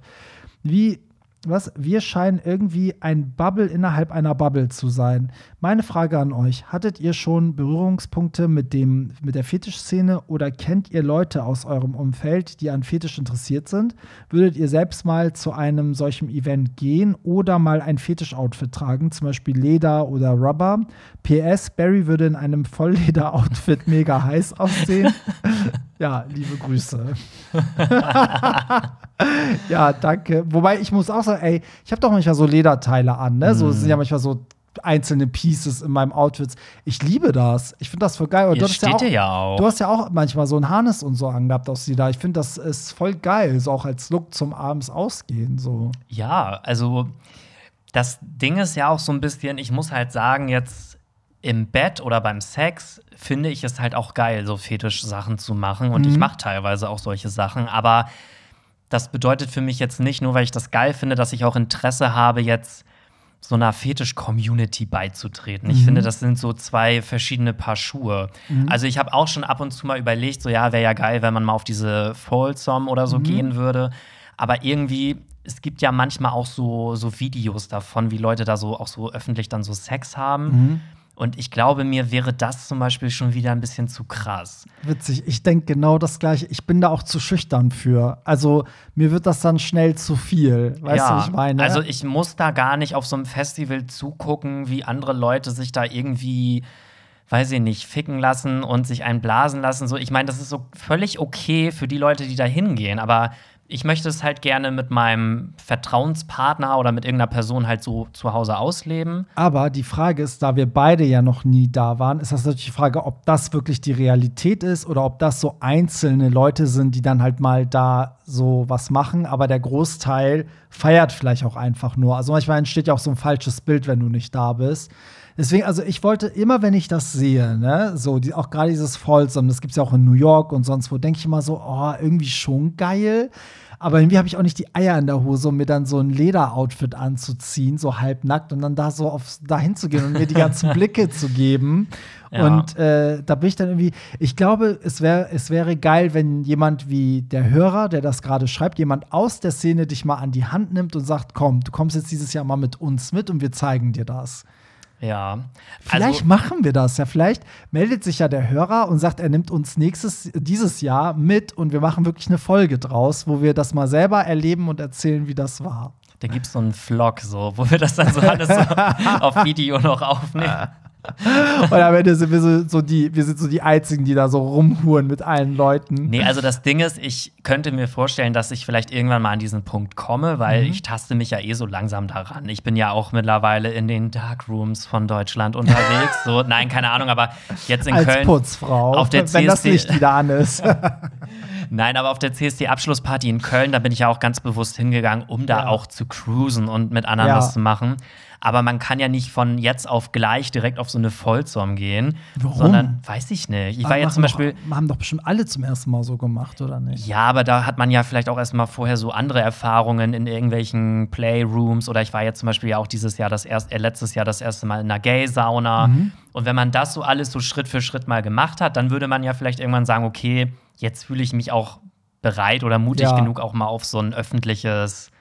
Wie was? Wir scheinen irgendwie ein Bubble innerhalb einer Bubble zu sein. Meine Frage an euch: Hattet ihr schon Berührungspunkte mit, dem, mit der Fetischszene oder kennt ihr Leute aus eurem Umfeld, die an Fetisch interessiert sind? Würdet ihr selbst mal zu einem solchen Event gehen oder mal ein Fetisch-Outfit tragen, zum Beispiel Leder oder Rubber? PS: Barry würde in einem Vollleder-Outfit mega heiß aussehen. ja, liebe Grüße. ja, danke. Wobei ich muss auch sagen, ey, ich habe doch manchmal so Lederteile an, ne? So sind ja mhm. manchmal so einzelne Pieces in meinem Outfit. Ich liebe das. Ich finde das voll geil. Und du, steht ja auch, ja auch. du hast ja auch manchmal so ein Harness und so angehabt aus Leder. Ich finde, das ist voll geil, so auch als Look zum abends ausgehen. So. Ja, also das Ding ist ja auch so ein bisschen, ich muss halt sagen, jetzt im Bett oder beim Sex finde ich es halt auch geil, so Fetisch-Sachen zu machen. Und mhm. ich mache teilweise auch solche Sachen. Aber das bedeutet für mich jetzt nicht, nur weil ich das geil finde, dass ich auch Interesse habe, jetzt so einer Fetisch-Community beizutreten. Mhm. Ich finde, das sind so zwei verschiedene Paar Schuhe. Mhm. Also ich habe auch schon ab und zu mal überlegt, so ja, wäre ja geil, wenn man mal auf diese Folsom oder so mhm. gehen würde. Aber irgendwie, es gibt ja manchmal auch so, so Videos davon, wie Leute da so auch so öffentlich dann so Sex haben. Und ich glaube, mir wäre das zum Beispiel schon wieder ein bisschen zu krass. Witzig, ich denke genau das Gleiche. Ich bin da auch zu schüchtern für. Also, mir wird das dann schnell zu viel. Weißt ja, du, was ich meine? Also, ich muss da gar nicht auf so einem Festival zugucken, wie andere Leute sich da irgendwie weiß ich nicht, ficken lassen und sich einblasen lassen. So, ich meine, das ist so völlig okay für die Leute, die da hingehen, aber ich möchte es halt gerne mit meinem Vertrauenspartner oder mit irgendeiner Person halt so zu Hause ausleben. Aber die Frage ist, da wir beide ja noch nie da waren, ist das natürlich die Frage, ob das wirklich die Realität ist oder ob das so einzelne Leute sind, die dann halt mal da so was machen, aber der Großteil feiert vielleicht auch einfach nur. Also manchmal entsteht ja auch so ein falsches Bild, wenn du nicht da bist. Deswegen, also ich wollte immer, wenn ich das sehe, ne, so die, auch gerade dieses Folsom, das gibt es ja auch in New York und sonst wo, denke ich immer so, oh, irgendwie schon geil. Aber irgendwie habe ich auch nicht die Eier in der Hose, um mir dann so ein Lederoutfit anzuziehen, so halbnackt und dann da so auf dahin zu gehen und mir die ganzen Blicke zu geben. Ja. Und äh, da bin ich dann irgendwie, ich glaube, es, wär, es wäre geil, wenn jemand wie der Hörer, der das gerade schreibt, jemand aus der Szene dich mal an die Hand nimmt und sagt, komm, du kommst jetzt dieses Jahr mal mit uns mit und wir zeigen dir das. Ja. Vielleicht also, machen wir das ja. Vielleicht meldet sich ja der Hörer und sagt, er nimmt uns nächstes, dieses Jahr mit und wir machen wirklich eine Folge draus, wo wir das mal selber erleben und erzählen, wie das war. Da gibt es so einen Vlog, so, wo wir das dann so alles so auf Video noch aufnehmen. Und am Ende sind wir so, so, die, wir sind so die Einzigen, die da so rumhuren mit allen Leuten. Nee, also das Ding ist, ich könnte mir vorstellen, dass ich vielleicht irgendwann mal an diesen Punkt komme, weil mhm. ich taste mich ja eh so langsam daran. Ich bin ja auch mittlerweile in den Darkrooms von Deutschland unterwegs. so, nein, keine Ahnung, aber jetzt in Als Köln. Putzfrau, auf der wenn CSD, das Licht wieder an ist. Nein, aber auf der CSD-Abschlussparty in Köln, da bin ich ja auch ganz bewusst hingegangen, um da ja. auch zu cruisen und mit anderen ja. was zu machen. Aber man kann ja nicht von jetzt auf gleich direkt auf so eine Vollzom gehen. Warum? Sondern, weiß ich nicht. Ich war ja zum Beispiel. Doch, haben doch bestimmt alle zum ersten Mal so gemacht, oder nicht? Ja, aber da hat man ja vielleicht auch erstmal vorher so andere Erfahrungen in irgendwelchen Playrooms. Oder ich war jetzt zum Beispiel ja auch dieses Jahr, das erst, äh, letztes Jahr das erste Mal in einer Gay-Sauna. Mhm. Und wenn man das so alles so Schritt für Schritt mal gemacht hat, dann würde man ja vielleicht irgendwann sagen, okay, jetzt fühle ich mich auch bereit oder mutig ja. genug, auch mal auf so ein öffentliches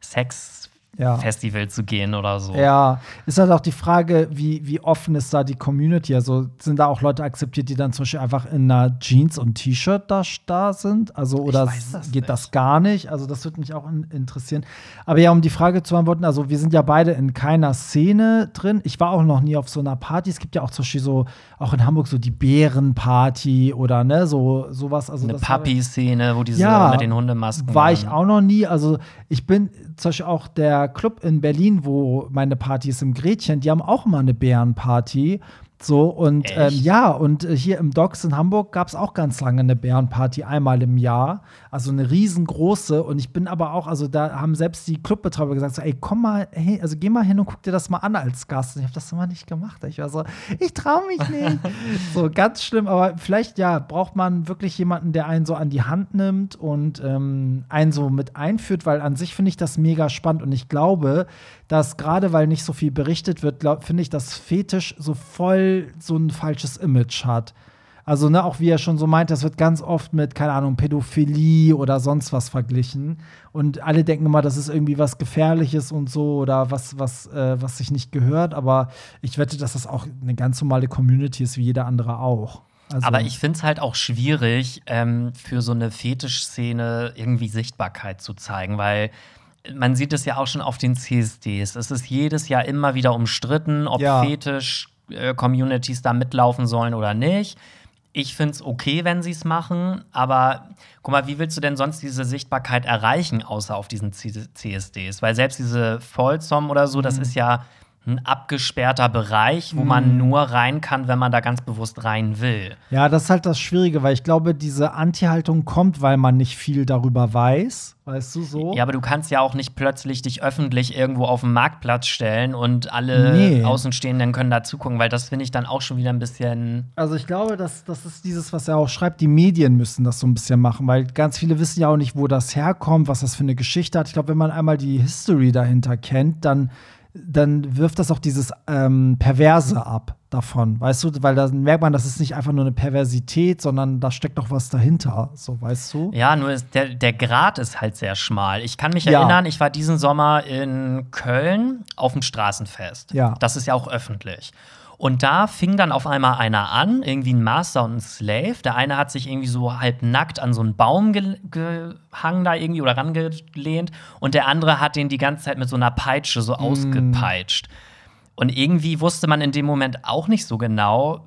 Sex ja. Festival zu gehen oder so. Ja, ist halt auch die Frage, wie, wie offen ist da die Community? Also sind da auch Leute akzeptiert, die dann zum Beispiel einfach in einer Jeans und T-Shirt da, da sind? Also oder das geht nicht. das gar nicht? Also das würde mich auch in, interessieren. Aber ja, um die Frage zu beantworten, also wir sind ja beide in keiner Szene drin. Ich war auch noch nie auf so einer Party. Es gibt ja auch zum Beispiel so, auch in Hamburg so die Bärenparty oder ne, so sowas. Also Eine Papi-Szene, wo diese ja, mit den Hundemasken. War ich auch noch nie. Also ich bin zum Beispiel auch der Club in Berlin, wo meine Party ist im Gretchen, die haben auch mal eine Bärenparty. So, und ähm, ja, und äh, hier im Docks in Hamburg gab es auch ganz lange eine Bärenparty, einmal im Jahr. Also eine riesengroße. Und ich bin aber auch, also da haben selbst die Clubbetreiber gesagt: so, ey, komm mal, hey, also geh mal hin und guck dir das mal an als Gast. Und ich habe das immer nicht gemacht. Ich war so, ich traue mich nicht. so, ganz schlimm, aber vielleicht, ja, braucht man wirklich jemanden, der einen so an die Hand nimmt und ähm, einen so mit einführt, weil an sich finde ich das mega spannend. Und ich glaube, dass gerade weil nicht so viel berichtet wird, finde ich, dass Fetisch so voll so ein falsches Image hat. Also, ne, auch wie er schon so meint, das wird ganz oft mit, keine Ahnung, Pädophilie oder sonst was verglichen. Und alle denken immer, das ist irgendwie was Gefährliches und so oder was, was, äh, was sich nicht gehört. Aber ich wette, dass das auch eine ganz normale Community ist, wie jeder andere auch. Also Aber ich finde es halt auch schwierig, ähm, für so eine Fetischszene irgendwie Sichtbarkeit zu zeigen, weil man sieht es ja auch schon auf den CSDs. Es ist jedes Jahr immer wieder umstritten, ob ja. Fetisch-Communities da mitlaufen sollen oder nicht. Ich finde es okay, wenn sie es machen, aber guck mal, wie willst du denn sonst diese Sichtbarkeit erreichen, außer auf diesen CSDs? Weil selbst diese Folsom oder so, mhm. das ist ja ein abgesperrter Bereich, wo man mhm. nur rein kann, wenn man da ganz bewusst rein will. Ja, das ist halt das Schwierige, weil ich glaube, diese Anti-Haltung kommt, weil man nicht viel darüber weiß. Weißt du so? Ja, aber du kannst ja auch nicht plötzlich dich öffentlich irgendwo auf den Marktplatz stellen und alle nee. Außenstehenden können da zugucken, weil das finde ich dann auch schon wieder ein bisschen. Also ich glaube, dass das ist dieses, was er auch schreibt, die Medien müssen das so ein bisschen machen, weil ganz viele wissen ja auch nicht, wo das herkommt, was das für eine Geschichte hat. Ich glaube, wenn man einmal die History dahinter kennt, dann dann wirft das auch dieses ähm, Perverse ab davon, weißt du, weil dann merkt man, das ist nicht einfach nur eine Perversität, sondern da steckt doch was dahinter, so weißt du? Ja, nur ist der, der Grad ist halt sehr schmal. Ich kann mich ja. erinnern, ich war diesen Sommer in Köln auf dem Straßenfest. Ja. Das ist ja auch öffentlich. Und da fing dann auf einmal einer an, irgendwie ein Master und ein Slave. Der eine hat sich irgendwie so halb nackt an so einen Baum ge gehangen da irgendwie oder rangelehnt. Und der andere hat den die ganze Zeit mit so einer Peitsche so mm. ausgepeitscht. Und irgendwie wusste man in dem Moment auch nicht so genau,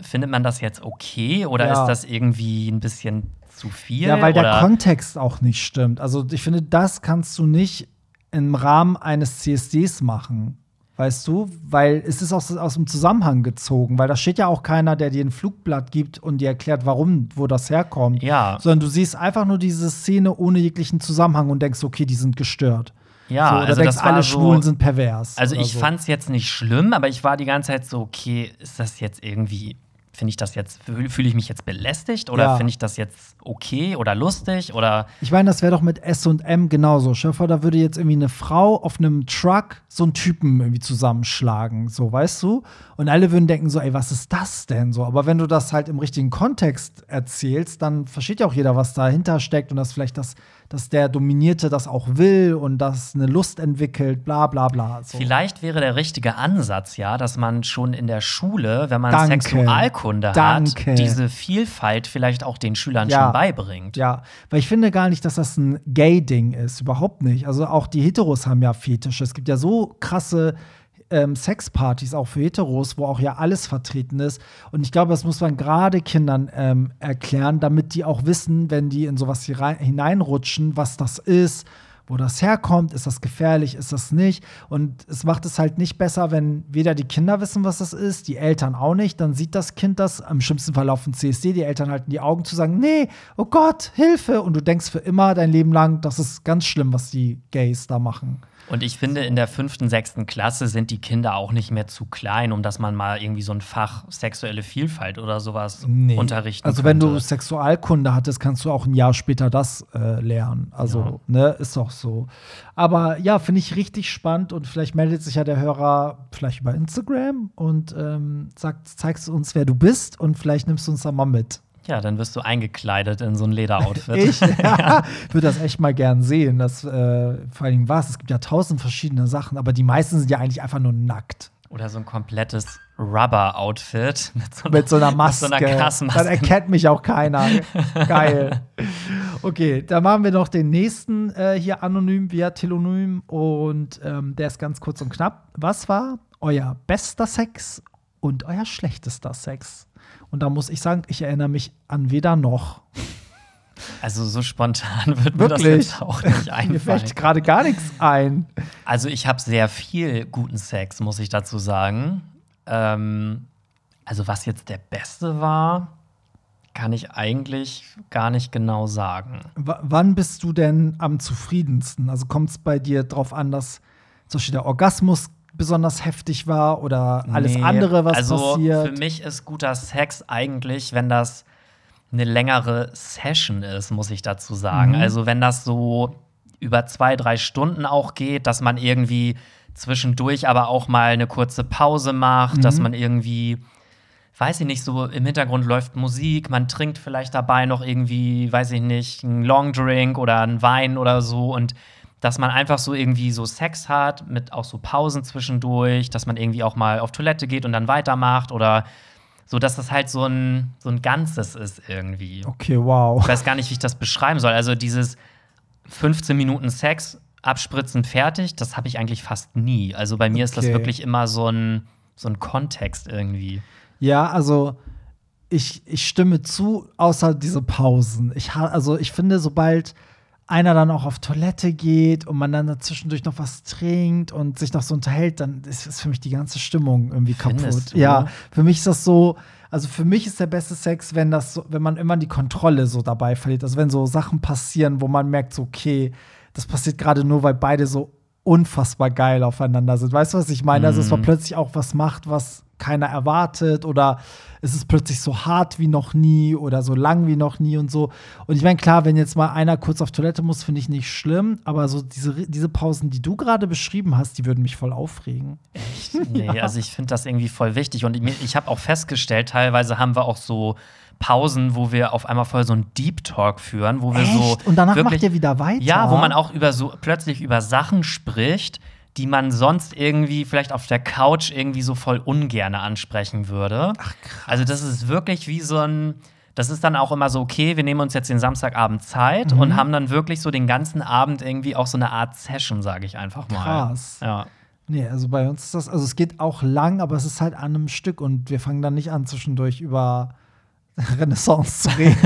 findet man das jetzt okay oder ja. ist das irgendwie ein bisschen zu viel? Ja, weil oder? der Kontext auch nicht stimmt. Also ich finde, das kannst du nicht im Rahmen eines CSDs machen. Weißt du? Weil es ist aus, aus dem Zusammenhang gezogen, weil da steht ja auch keiner, der dir ein Flugblatt gibt und dir erklärt, warum, wo das herkommt. Ja. Sondern du siehst einfach nur diese Szene ohne jeglichen Zusammenhang und denkst, okay, die sind gestört. Ja, so, oder also denkst, alle so, Schwulen sind pervers. Also ich so. fand es jetzt nicht schlimm, aber ich war die ganze Zeit so, okay, ist das jetzt irgendwie finde ich das jetzt, fühle ich mich jetzt belästigt oder ja. finde ich das jetzt okay oder lustig oder. Ich meine, das wäre doch mit S und M genauso. Schöpfer, da würde jetzt irgendwie eine Frau auf einem Truck so einen Typen irgendwie zusammenschlagen, so, weißt du? Und alle würden denken so, ey, was ist das denn so? Aber wenn du das halt im richtigen Kontext erzählst, dann versteht ja auch jeder, was dahinter steckt und dass vielleicht das dass der Dominierte das auch will und das eine Lust entwickelt, bla bla bla. So. Vielleicht wäre der richtige Ansatz ja, dass man schon in der Schule, wenn man Danke. Sexualkunde Danke. hat, diese Vielfalt vielleicht auch den Schülern ja. schon beibringt. Ja, weil ich finde gar nicht, dass das ein Gay-Ding ist, überhaupt nicht. Also auch die Heteros haben ja Fetische. Es gibt ja so krasse ähm, Sexpartys auch für Heteros, wo auch ja alles vertreten ist. Und ich glaube, das muss man gerade Kindern ähm, erklären, damit die auch wissen, wenn die in sowas hineinrutschen, was das ist wo das herkommt, ist das gefährlich, ist das nicht. Und es macht es halt nicht besser, wenn weder die Kinder wissen, was das ist, die Eltern auch nicht. Dann sieht das Kind das, am schlimmsten Fall auf dem CSD, die Eltern halten die Augen zu sagen, nee, oh Gott, Hilfe. Und du denkst für immer dein Leben lang, das ist ganz schlimm, was die Gays da machen. Und ich finde, in der fünften, sechsten Klasse sind die Kinder auch nicht mehr zu klein, um dass man mal irgendwie so ein Fach sexuelle Vielfalt oder sowas nee. unterrichten Also, wenn du Sexualkunde hattest, kannst du auch ein Jahr später das äh, lernen. Also, ja. ne, ist doch so. Aber ja, finde ich richtig spannend und vielleicht meldet sich ja der Hörer vielleicht über Instagram und ähm, sagt, zeigst uns, wer du bist und vielleicht nimmst du uns da mal mit. Ja, dann wirst du eingekleidet in so ein Lederoutfit. ich ja, würde das echt mal gern sehen. Das, äh, vor allen Dingen was, es gibt ja tausend verschiedene Sachen, aber die meisten sind ja eigentlich einfach nur nackt. Oder so ein komplettes Rubber-Outfit mit, so mit so einer Maske. Mit so einer Dann erkennt mich auch keiner. Geil. Okay, dann machen wir noch den nächsten äh, hier anonym via Telonym und ähm, der ist ganz kurz und knapp. Was war euer bester Sex und euer schlechtester Sex? Und da muss ich sagen, ich erinnere mich an weder noch. Also so spontan wird mir das jetzt auch nicht einfallen. Mir fällt gerade gar nichts ein. Also ich habe sehr viel guten Sex, muss ich dazu sagen. Ähm, also was jetzt der beste war, kann ich eigentlich gar nicht genau sagen. W wann bist du denn am zufriedensten? Also kommt es bei dir darauf an, dass zum Beispiel der Orgasmus besonders heftig war oder alles nee, andere, was also passiert? Also für mich ist guter Sex eigentlich, wenn das eine längere Session ist, muss ich dazu sagen. Mhm. Also wenn das so über zwei, drei Stunden auch geht, dass man irgendwie zwischendurch aber auch mal eine kurze Pause macht, mhm. dass man irgendwie, weiß ich nicht, so im Hintergrund läuft Musik, man trinkt vielleicht dabei noch irgendwie, weiß ich nicht, einen Longdrink oder einen Wein oder so und dass man einfach so irgendwie so Sex hat mit auch so Pausen zwischendurch, dass man irgendwie auch mal auf Toilette geht und dann weitermacht oder so dass das halt so ein, so ein Ganzes ist irgendwie. Okay, wow. Ich weiß gar nicht, wie ich das beschreiben soll. Also dieses 15 Minuten Sex, abspritzen, fertig, das habe ich eigentlich fast nie. Also bei mir okay. ist das wirklich immer so ein, so ein Kontext irgendwie. Ja, also ich, ich stimme zu, außer diese Pausen. Ich, also ich finde, sobald einer dann auch auf Toilette geht und man dann dazwischendurch noch was trinkt und sich noch so unterhält, dann ist, ist für mich die ganze Stimmung irgendwie kaputt. Du? Ja, für mich ist das so, also für mich ist der beste Sex, wenn das so, wenn man immer die Kontrolle so dabei verliert. Also wenn so Sachen passieren, wo man merkt, so, okay, das passiert gerade nur, weil beide so unfassbar geil aufeinander sind. Weißt du, was ich meine? Also, dass man mhm. plötzlich auch was macht, was keiner erwartet oder es ist plötzlich so hart wie noch nie oder so lang wie noch nie und so. Und ich meine, klar, wenn jetzt mal einer kurz auf Toilette muss, finde ich nicht schlimm, aber so diese, diese Pausen, die du gerade beschrieben hast, die würden mich voll aufregen. Echt? Nee, ja. also ich finde das irgendwie voll wichtig und ich, ich habe auch festgestellt, teilweise haben wir auch so Pausen, wo wir auf einmal voll so einen Deep Talk führen, wo wir Echt? so und danach wirklich, macht ihr wieder weiter. Ja, wo man auch über so plötzlich über Sachen spricht, die man sonst irgendwie vielleicht auf der Couch irgendwie so voll ungerne ansprechen würde. Ach, krass. Also das ist wirklich wie so ein das ist dann auch immer so, okay, wir nehmen uns jetzt den Samstagabend Zeit mhm. und haben dann wirklich so den ganzen Abend irgendwie auch so eine Art Session, sage ich einfach mal. Krass. Ja. Nee, also bei uns ist das, also es geht auch lang, aber es ist halt an einem Stück und wir fangen dann nicht an zwischendurch über Renaissance zu reden.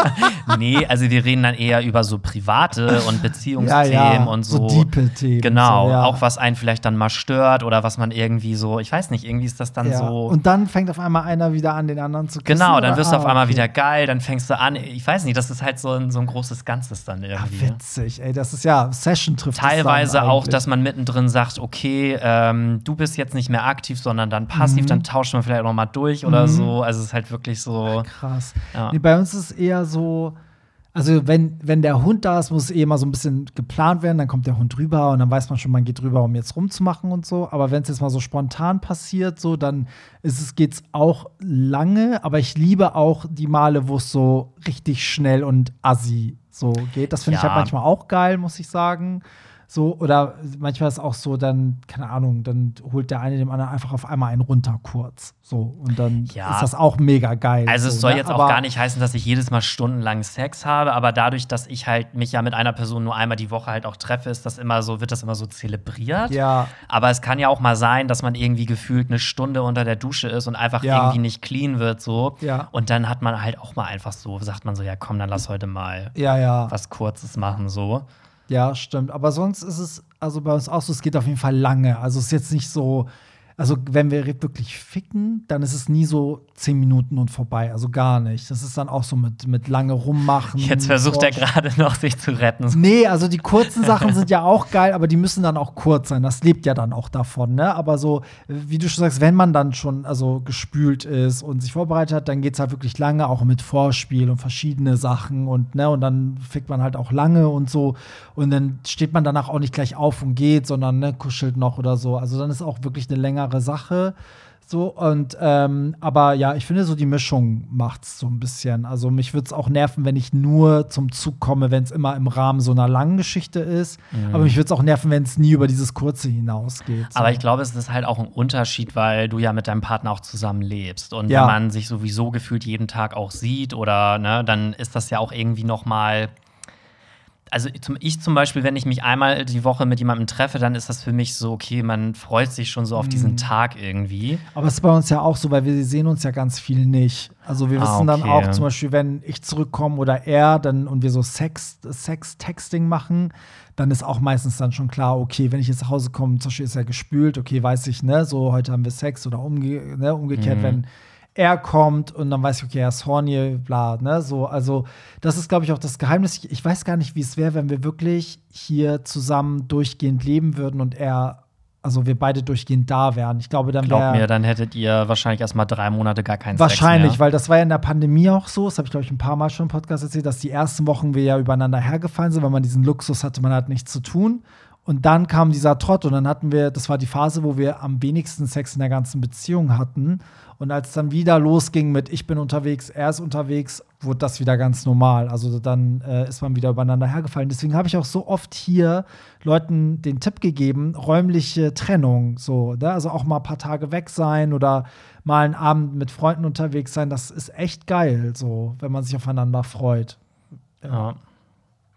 nee, also wir reden dann eher über so private und Beziehungsthemen ja, ja, und so. So diepe Themen. Genau, so, ja. auch was einen vielleicht dann mal stört oder was man irgendwie so, ich weiß nicht, irgendwie ist das dann so. Und dann fängt auf einmal einer wieder an, den anderen zu küssen. Genau, dann wirst du auf ah, einmal okay. wieder geil, dann fängst du an, ich weiß nicht, das ist halt so ein, so ein großes Ganzes dann irgendwie. Ach, witzig, ey, das ist ja, Session trifft Teilweise auch, dass man mittendrin sagt, okay, ähm, du bist jetzt nicht mehr aktiv, sondern dann passiv, mhm. dann tauscht man vielleicht auch noch mal durch mhm. oder so. Also es ist halt wirklich so. Ach, krass. Ja. Nee, bei uns ist es eher so, also wenn, wenn der Hund da ist, muss es eh immer so ein bisschen geplant werden, dann kommt der Hund rüber und dann weiß man schon, man geht rüber, um jetzt rumzumachen und so. Aber wenn es jetzt mal so spontan passiert, so, dann ist es, geht's auch lange, aber ich liebe auch die Male, wo es so richtig schnell und assi so geht. Das finde ja. ich halt manchmal auch geil, muss ich sagen. So, oder manchmal ist es auch so, dann, keine Ahnung, dann holt der eine dem anderen einfach auf einmal einen runter kurz. So, und dann ja. ist das auch mega geil. Also, so, es soll ne? jetzt aber auch gar nicht heißen, dass ich jedes Mal stundenlang Sex habe, aber dadurch, dass ich halt mich ja mit einer Person nur einmal die Woche halt auch treffe, ist das immer so, wird das immer so zelebriert. Ja. Aber es kann ja auch mal sein, dass man irgendwie gefühlt eine Stunde unter der Dusche ist und einfach ja. irgendwie nicht clean wird, so. Ja. Und dann hat man halt auch mal einfach so, sagt man so, ja, komm, dann lass heute mal ja, ja. was Kurzes machen, so. Ja, stimmt. Aber sonst ist es, also bei uns auch so, es geht auf jeden Fall lange. Also es ist jetzt nicht so, also wenn wir wirklich ficken, dann ist es nie so zehn Minuten und vorbei. Also gar nicht. Das ist dann auch so mit, mit lange rummachen. Jetzt versucht er gerade noch, sich zu retten. Nee, also die kurzen Sachen sind ja auch geil, aber die müssen dann auch kurz sein. Das lebt ja dann auch davon, ne? Aber so, wie du schon sagst, wenn man dann schon also gespült ist und sich vorbereitet hat, dann geht es halt wirklich lange, auch mit Vorspiel und verschiedene Sachen und ne, und dann fickt man halt auch lange und so. Und dann steht man danach auch nicht gleich auf und geht, sondern ne, kuschelt noch oder so. Also dann ist auch wirklich eine längere längere Sache. So, und ähm, aber ja, ich finde so die Mischung macht's so ein bisschen. Also mich würde es auch nerven, wenn ich nur zum Zug komme, wenn es immer im Rahmen so einer langen Geschichte ist. Mhm. Aber mich würde es auch nerven, wenn es nie über dieses Kurze hinausgeht. So. Aber ich glaube, es ist halt auch ein Unterschied, weil du ja mit deinem Partner auch zusammen lebst. Und ja. wenn man sich sowieso gefühlt jeden Tag auch sieht oder ne, dann ist das ja auch irgendwie noch mal also ich zum Beispiel, wenn ich mich einmal die Woche mit jemandem treffe, dann ist das für mich so, okay, man freut sich schon so auf diesen mhm. Tag irgendwie. Aber es ist bei uns ja auch so, weil wir sehen uns ja ganz viel nicht. Also wir ah, wissen okay. dann auch zum Beispiel, wenn ich zurückkomme oder er dann und wir so Sex, Sex-Texting machen, dann ist auch meistens dann schon klar, okay, wenn ich jetzt nach Hause komme, zum Beispiel ist er gespült, okay, weiß ich, ne, so heute haben wir Sex oder umge ne, umgekehrt, mhm. wenn er kommt und dann weiß ich, okay, er ist horny, bla, ne, so, also das ist, glaube ich, auch das Geheimnis. Ich, ich weiß gar nicht, wie es wäre, wenn wir wirklich hier zusammen durchgehend leben würden und er also wir beide durchgehend da wären. Ich glaube, dann wäre. Glaub mir, dann hättet ihr wahrscheinlich erst mal drei Monate gar keinen Wahrscheinlich, Sex mehr. weil das war ja in der Pandemie auch so. Das habe ich, glaube ich, ein paar Mal schon im Podcast erzählt, dass die ersten Wochen wir ja übereinander hergefallen sind, weil man diesen Luxus hatte, man hat nichts zu tun. Und dann kam dieser Trott und dann hatten wir, das war die Phase, wo wir am wenigsten Sex in der ganzen Beziehung hatten. Und als es dann wieder losging mit ich bin unterwegs, er ist unterwegs, wurde das wieder ganz normal. Also dann äh, ist man wieder übereinander hergefallen. Deswegen habe ich auch so oft hier Leuten den Tipp gegeben, räumliche Trennung. So, ne? Also auch mal ein paar Tage weg sein oder mal einen Abend mit Freunden unterwegs sein. Das ist echt geil, so, wenn man sich aufeinander freut. Ja.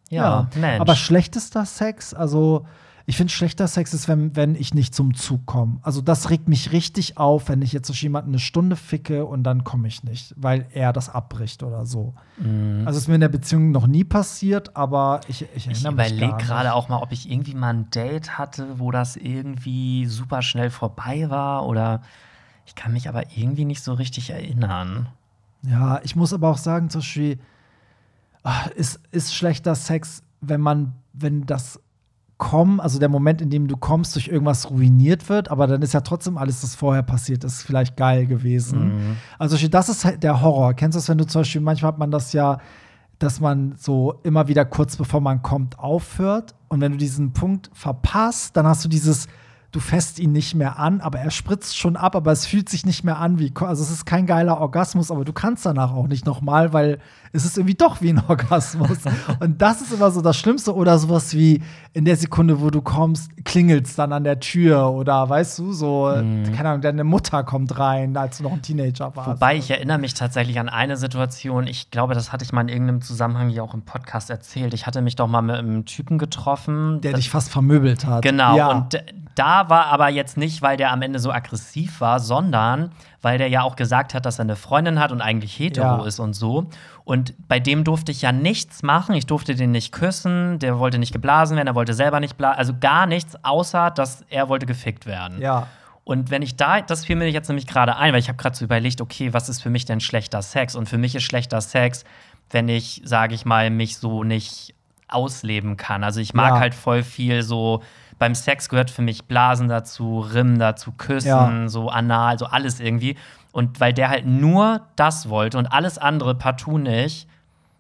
Ja, ja. aber schlechtester Sex, also ich finde, schlechter Sex ist, wenn, wenn ich nicht zum Zug komme. Also das regt mich richtig auf, wenn ich jetzt durch jemanden eine Stunde ficke und dann komme ich nicht, weil er das abbricht oder so. Mhm. Also ist mir in der Beziehung noch nie passiert, aber ich, ich erinnere ich mich Ich überlege gerade auch mal, ob ich irgendwie mal ein Date hatte, wo das irgendwie super schnell vorbei war oder ich kann mich aber irgendwie nicht so richtig erinnern. Ja, ich muss aber auch sagen, zum Beispiel, ach, ist, ist schlechter Sex, wenn man, wenn das Kommen, also der Moment, in dem du kommst, durch irgendwas ruiniert wird, aber dann ist ja trotzdem alles, was vorher passiert ist, vielleicht geil gewesen. Mhm. Also das ist halt der Horror. Kennst du das, wenn du zum Beispiel, manchmal hat man das ja, dass man so immer wieder kurz bevor man kommt aufhört und wenn du diesen Punkt verpasst, dann hast du dieses du fässt ihn nicht mehr an, aber er spritzt schon ab, aber es fühlt sich nicht mehr an wie, also es ist kein geiler Orgasmus, aber du kannst danach auch nicht nochmal, weil es ist irgendwie doch wie ein Orgasmus. Und das ist immer so das Schlimmste oder sowas wie in der Sekunde, wo du kommst, klingelt's dann an der Tür oder weißt du, so, mhm. keine Ahnung, deine Mutter kommt rein, als du noch ein Teenager warst. Wobei ich erinnere mich tatsächlich an eine Situation, ich glaube, das hatte ich mal in irgendeinem Zusammenhang hier auch im Podcast erzählt. Ich hatte mich doch mal mit einem Typen getroffen, der dich fast vermöbelt hat. Genau, ja. und da war aber jetzt nicht, weil der am Ende so aggressiv war, sondern weil der ja auch gesagt hat, dass er eine Freundin hat und eigentlich hetero ja. ist und so. Und bei dem durfte ich ja nichts machen. Ich durfte den nicht küssen, der wollte nicht geblasen werden, er wollte selber nicht blasen, also gar nichts, außer dass er wollte gefickt werden. Ja. Und wenn ich da, das fiel mir jetzt nämlich gerade ein, weil ich habe gerade so überlegt, okay, was ist für mich denn schlechter Sex? Und für mich ist schlechter Sex, wenn ich, sage ich mal, mich so nicht ausleben kann. Also ich mag ja. halt voll viel so beim Sex gehört für mich Blasen dazu, Rimmen dazu, Küssen, ja. so anal, so alles irgendwie. Und weil der halt nur das wollte und alles andere partout nicht,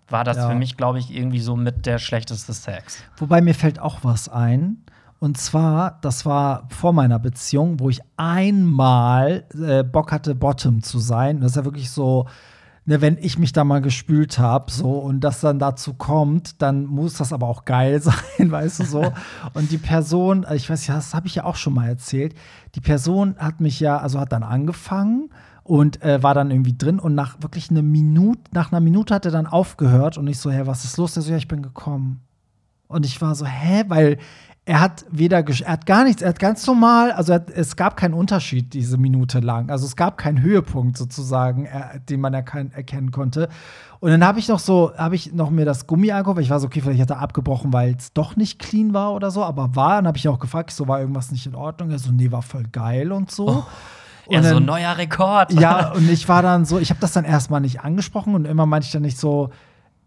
war das ja. für mich, glaube ich, irgendwie so mit der schlechteste Sex. Wobei mir fällt auch was ein. Und zwar, das war vor meiner Beziehung, wo ich einmal äh, Bock hatte, Bottom zu sein. Das ist ja wirklich so, ne, wenn ich mich da mal gespült habe, so und das dann dazu kommt, dann muss das aber auch geil sein, weißt du so. und die Person, ich weiß ja, das habe ich ja auch schon mal erzählt. Die Person hat mich ja, also hat dann angefangen und äh, war dann irgendwie drin und nach wirklich eine Minute, nach einer Minute hat er dann aufgehört und ich so, hä, was ist los? Der so, ja, ich bin gekommen. Und ich war so, hä, weil er hat weder, er hat gar nichts, er hat ganz normal, also hat, es gab keinen Unterschied diese Minute lang. Also es gab keinen Höhepunkt sozusagen, er, den man erkan erkennen konnte. Und dann habe ich noch so, habe ich noch mir das Gummi angeguckt, weil ich war so, okay, vielleicht hat er abgebrochen, weil es doch nicht clean war oder so, aber war. Dann habe ich auch gefragt, so war irgendwas nicht in Ordnung. Er so, nee, war voll geil und so. Oh. Ja, dann, so ein neuer Rekord. Ja, und ich war dann so, ich habe das dann erstmal nicht angesprochen und immer meinte ich dann nicht so,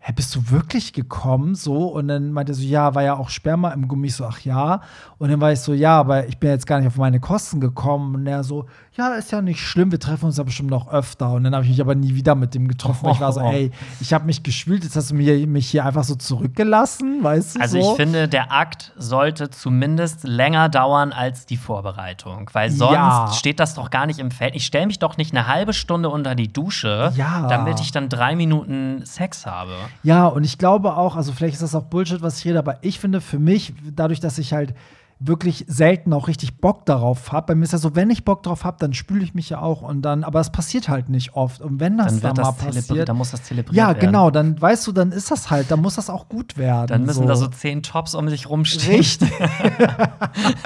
hä, bist du wirklich gekommen? So, und dann meinte er so, ja, war ja auch Sperma im Gummi. Ich so, ach ja. Und dann war ich so, ja, aber ich bin jetzt gar nicht auf meine Kosten gekommen. Und er so, ja, ist ja nicht schlimm, wir treffen uns ja bestimmt noch öfter. Und dann habe ich mich aber nie wieder mit dem getroffen. Weil ich war so, ey, ich habe mich geschwült, jetzt hast du mir, mich hier einfach so zurückgelassen, weißt du? Also so? ich finde, der Akt sollte zumindest länger dauern als die Vorbereitung. Weil sonst Ja. steht das doch gar nicht im Feld. Ich stelle mich doch nicht eine halbe Stunde unter die Dusche, Ja. damit ich dann drei Minuten Sex habe. Ja, und ich glaube auch, also vielleicht ist das auch Bullshit, was ich rede, aber ich finde für mich, dadurch, dass ich halt wirklich selten auch richtig Bock darauf habe, bei mir ist ja so, wenn ich Bock drauf habe, dann spüle ich mich ja auch und dann, aber es passiert halt nicht oft. Und wenn das Dann dann, mal das passiert, dann muss das zelebriert ja, werden. genau, dann weißt du, dann ist das halt, dann muss das auch gut werden. Dann müssen da so zehn Tops um sich rumstehen. Richtig.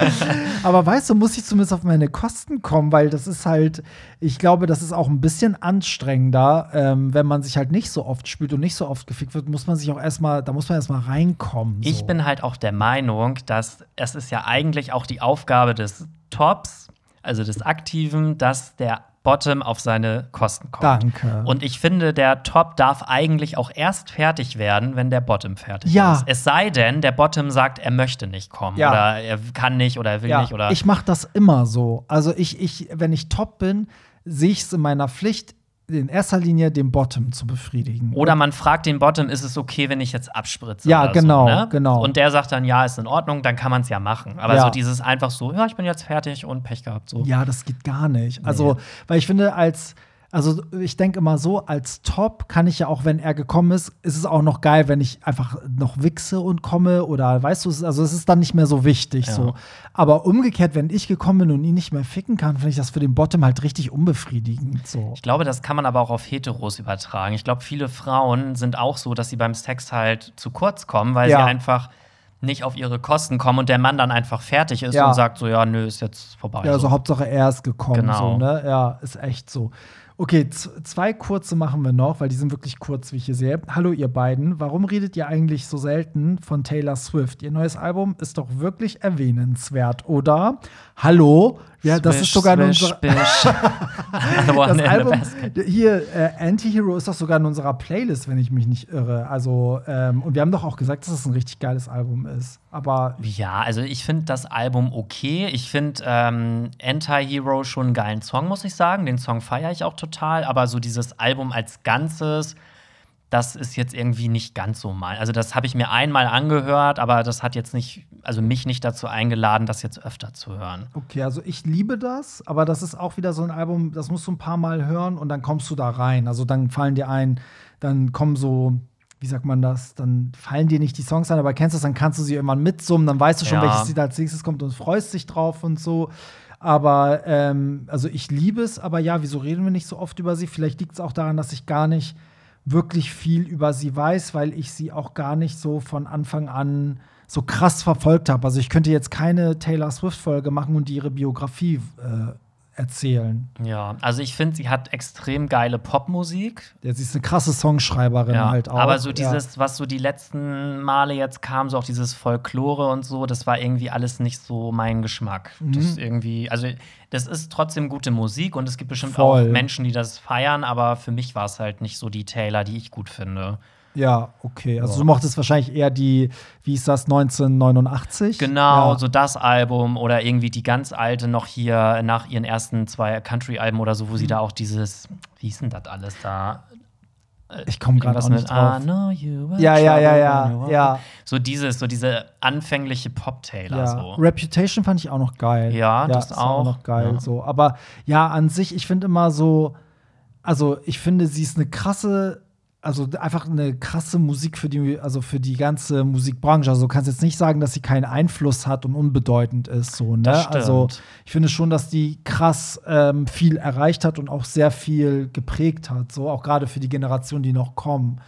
Aber weißt du, muss ich zumindest auf meine Kosten kommen, weil das ist halt, ich glaube, das ist auch ein bisschen anstrengender, ähm, wenn man sich halt nicht so oft spielt und nicht so oft gefickt wird, muss man sich auch erstmal, da muss man erstmal reinkommen. So. Ich bin halt auch der Meinung, dass es ist ja eigentlich auch die Aufgabe des Tops, also des Aktiven, dass der Bottom auf seine Kosten kommt. Danke. Und ich finde, der Top darf eigentlich auch erst fertig werden, wenn der Bottom fertig Ja. ist. Es sei denn, der Bottom sagt, er möchte nicht kommen Ja. oder er kann nicht oder er will ja, nicht oder ich mache das immer so. Also ich, ich, wenn ich top bin, sehe ich es in meiner Pflicht, in erster Linie den Bottom zu befriedigen. Oder man fragt den Bottom, ist es okay, wenn ich jetzt abspritze? Ja, genau, so, ne? genau. Und der sagt dann, ja, ist in Ordnung, dann kann man es ja machen. Aber Ja. so dieses einfach so, ja, ich bin jetzt fertig und Pech gehabt. So. Ja, das geht gar nicht. Also, weil ich finde, als, also ich denke immer so, als Top kann ich ja auch, wenn er gekommen ist, ist es auch noch geil, wenn ich einfach noch wichse und komme oder weißt du, es ist- also es ist dann nicht mehr so wichtig Ja. so. Aber umgekehrt, wenn ich gekommen bin und ihn nicht mehr ficken kann, finde ich das für den Bottom halt richtig unbefriedigend so. Ich glaube, das kann man aber auch auf Heteros übertragen. Ich glaube, viele Frauen sind auch so, dass sie beim Sex halt zu kurz kommen, weil Ja. sie einfach nicht auf ihre Kosten kommen und der Mann dann einfach fertig ist Ja. und sagt so, ja, nö, ist jetzt vorbei. Ja, also so. Hauptsache er ist gekommen, Genau. so, ne? Ja, ist echt so. Okay, zwei kurze machen wir noch, weil die sind wirklich kurz, wie ich hier sehe. Hallo, ihr beiden. Warum redet ihr eigentlich so selten von Taylor Swift? Ihr neues Album ist doch wirklich erwähnenswert, oder? Hallo? Ja, das Swish, ist sogar in swish, unserer. The one Das in Album, hier, äh, Anti-Hero ist doch sogar in unserer Playlist, wenn ich mich nicht irre. Also, ähm, und wir haben doch auch gesagt, dass es ein richtig geiles Album ist. Aber Ja, also ich finde das Album okay. Ich finde ähm, Anti-Hero schon einen geilen Song, muss ich sagen. Den Song feiere ich auch total. Aber so dieses Album als Ganzes, das ist jetzt irgendwie nicht ganz so mein. Also das habe ich mir einmal angehört, aber das hat jetzt nicht, also mich nicht dazu eingeladen, das jetzt öfter zu hören. Okay, also ich liebe das, aber das ist auch wieder so ein Album, das musst du ein paar Mal hören und dann kommst du da rein. Also dann fallen dir ein, dann kommen so, wie sagt man das, dann fallen dir nicht die Songs ein, aber kennst du es, dann kannst du sie irgendwann mitsummen, dann weißt du schon, Ja. welches Lied als nächstes kommt und freust dich drauf und so. Aber, ähm, also ich liebe es, aber ja, wieso reden wir nicht so oft über sie? Vielleicht liegt es auch daran, dass ich gar nicht wirklich viel über sie weiß, weil ich sie auch gar nicht so von Anfang an so krass verfolgt habe. Also ich könnte jetzt keine Taylor Swift-Folge machen und ihre Biografie äh, erzählen. Ja, also ich finde, sie hat extrem geile Popmusik. Ja, sie ist eine krasse Songschreiberin Ja, halt auch. aber so Ja. dieses, was so die letzten Male jetzt kam, so auch dieses Folklore und so, das war irgendwie alles nicht so mein Geschmack. Mhm. Das irgendwie, also das ist trotzdem gute Musik und es gibt bestimmt Voll. auch Menschen, die das feiern, aber für mich war es halt nicht so die Taylor, die ich gut finde. Ja, okay. Also Ja. du mochtest wahrscheinlich eher die, wie ist das, 1989? Genau, Ja. so das Album oder irgendwie die ganz alte noch hier nach ihren ersten zwei Country-Alben oder so, wo Mhm. sie da auch dieses, wie hieß denn das alles da? Ich komme gerade auch nicht mit drauf. Ja, ja, ja, ja, ja. So dieses, so diese anfängliche Pop-Taylor Ja. so. Reputation fand ich auch noch geil. Ja, das ist auch. noch geil. Ja. So. Aber ja, an sich, ich finde immer so, also ich finde, sie ist eine krasse, also einfach eine krasse Musik für die, also für die ganze Musikbranche. Also du kannst jetzt nicht sagen, dass sie keinen Einfluss hat und unbedeutend ist. So, ne? Also ich finde schon, dass die krass ähm, viel erreicht hat und auch sehr viel geprägt hat. So auch gerade für die Generation, die noch kommen.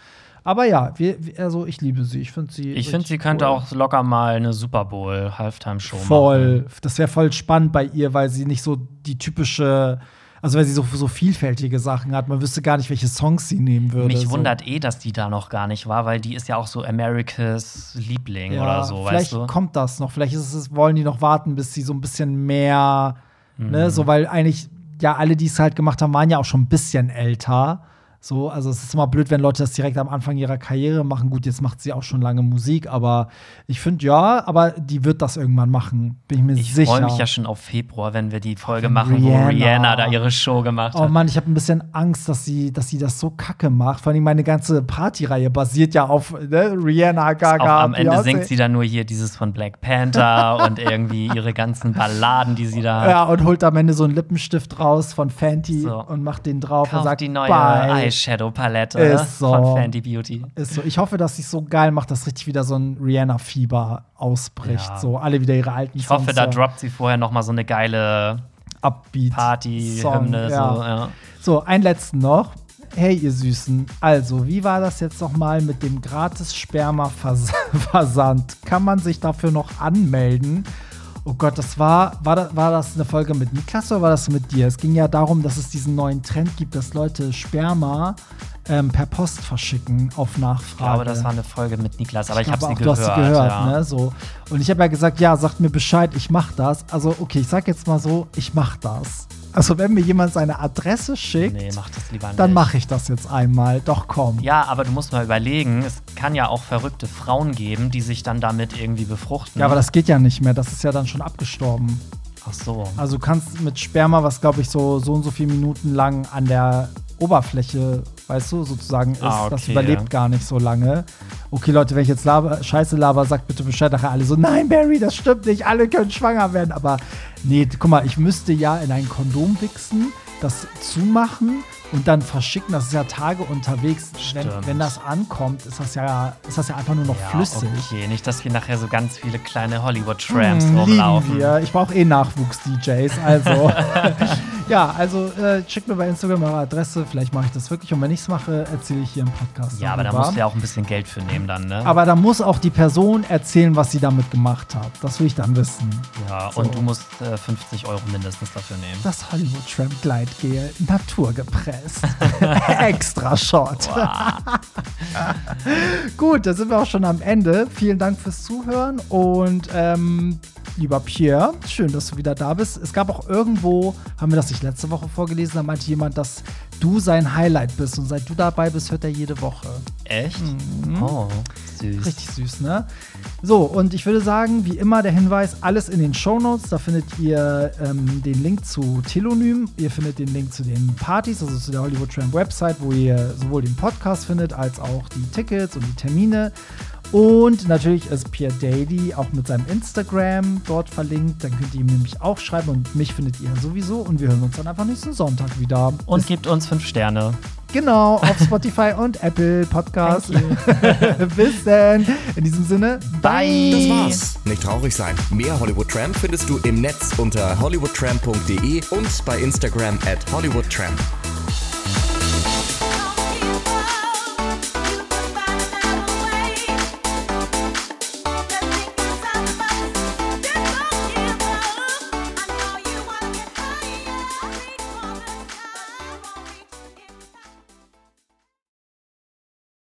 Aber ja, wir, also ich liebe sie. Ich finde sie. Ich finde, sie könnte cool. auch locker mal eine Super Bowl Halftime-Show machen. Voll. Das wäre voll spannend bei ihr, weil sie nicht so die typische, also weil sie so, so vielfältige Sachen hat. Man wüsste gar nicht, welche Songs sie nehmen würde. Mich so. wundert eh, dass die da noch gar nicht war, weil die ist ja auch so Americas Liebling ja, oder so, Vielleicht weißt du? kommt das noch. Vielleicht ist es, wollen die noch warten, bis sie so ein bisschen mehr, Mhm. ne, so weil eigentlich ja alle, die es halt gemacht haben, waren ja auch schon ein bisschen älter. So, also es ist immer blöd, wenn Leute das direkt am Anfang ihrer Karriere machen. Gut, jetzt macht sie auch schon lange Musik, aber ich finde ja, aber die wird das irgendwann machen, bin ich mir ich sicher. Ich freue mich ja schon auf Februar, wenn wir die Folge machen, Rihanna. wo Rihanna da ihre Show gemacht oh hat. Oh Mann, ich habe ein bisschen Angst, dass sie, dass sie das so kacke macht. Vor allem meine ganze Partyreihe basiert ja auf ne? Rihanna, Gaga. Auch am Ende Beyonce. singt sie dann nur hier dieses von Black Panther und irgendwie ihre ganzen Balladen, die sie da hat. Ja, und holt am Ende so einen Lippenstift raus von Fenty so. und macht den drauf Kauf und sagt die neue Bye. Eyeshadow-Palette ist so. von Fenty Beauty. Ist so. Ich hoffe, dass sie so geil macht, dass richtig wieder so ein Rihanna-Fieber ausbricht. Ja. So alle wieder ihre alten Ich hoffe, da droppt sie vorher noch mal so eine geile Upbeat Party-Hymne. Ja. So, ja. so, einen letzten noch. Hey, ihr Süßen. Also, wie war das jetzt nochmal mit dem Gratis-Sperma-Versand? Kann man sich dafür noch anmelden? Oh Gott, das war, war das, war das eine Folge mit Niklas oder war das mit dir? Es ging ja darum, dass es diesen neuen Trend gibt, dass Leute Sperma ähm, per Post verschicken auf Nachfrage. Ich glaube, das war eine Folge mit Niklas, aber ich, ich habe sie gehört. Du hast sie gehört, ja. ne? So. Und ich habe ja gesagt, ja, sagt mir Bescheid, ich mach das. Also, okay, ich sag jetzt mal so, ich mach das. Also wenn mir jemand seine Adresse schickt, nee, mach dann mache ich das jetzt einmal. Doch komm. Ja, aber du musst mal überlegen, es kann ja auch verrückte Frauen geben, die sich dann damit irgendwie befruchten. Ja, aber das geht ja nicht mehr. Das ist ja dann schon abgestorben. Ach so. Also du kannst mit Sperma, was glaube ich so so und so viele Minuten lang an der Oberfläche, weißt du, sozusagen ist, ah, okay, das überlebt ja. gar nicht so lange. Okay, Leute, wenn ich jetzt laber, Scheiße laber, sagt bitte Bescheid nachher alle so, nein, Barry, das stimmt nicht, alle können schwanger werden. Aber nee, guck mal, ich müsste ja in ein Kondom wichsen, das zumachen und dann verschicken. Das ist ja Tage unterwegs. Wenn, wenn, das ankommt, ist das ja, ist das ja einfach nur noch ja, flüssig. Okay, nicht, dass wir nachher so ganz viele kleine Hollywood-Tramps hm, rumlaufen. Wir. Ich brauche eh Nachwuchs-DJs. Also, ja, also äh, schickt mir bei Instagram eure Adresse. Vielleicht mache ich das wirklich. Und wenn ich es mache, erzähle ich hier im Podcast. Ja, aber da musst du ja auch ein bisschen Geld für nehmen dann, ne? Aber da muss auch die Person erzählen, was sie damit gemacht hat. Das will ich dann wissen. Ja, so. und du musst äh, 50 Euro mindestens dafür nehmen. Das Hollywood-Tramp Gleitgel, naturgepresst. Extra Shot. Gut, da sind wir auch schon am Ende. Vielen Dank fürs Zuhören und ähm, lieber Pierre, schön, dass du wieder da bist. Es gab auch irgendwo, haben wir das nicht letzte Woche vorgelesen, da meinte jemand, dass du sein Highlight bist und seit du dabei bist, hört er jede Woche. Echt? Mhm. Oh, süß. Richtig süß, ne? So, und ich würde sagen, wie immer der Hinweis, alles in den Show Notes. Da findet ihr ähm, den Link zu Telonym, ihr findet den Link zu den Partys, also zu der Hollywood Tramp Website, wo ihr sowohl den Podcast findet, als auch die Tickets und die Termine. Und natürlich ist Pierre Daly auch mit seinem Instagram dort verlinkt. Dann könnt ihr ihm nämlich auch schreiben und mich findet ihr sowieso. Und wir hören uns dann einfach nächsten Sonntag wieder. Und Bis gebt uns fünf Sterne. Genau, auf Spotify und Apple Podcast. Bis dann. In diesem Sinne, bye. Das war's. Nicht traurig sein. Mehr Hollywood Tramp findest du im Netz unter hollywoodtramp.de und bei Instagram at hollywoodtramp.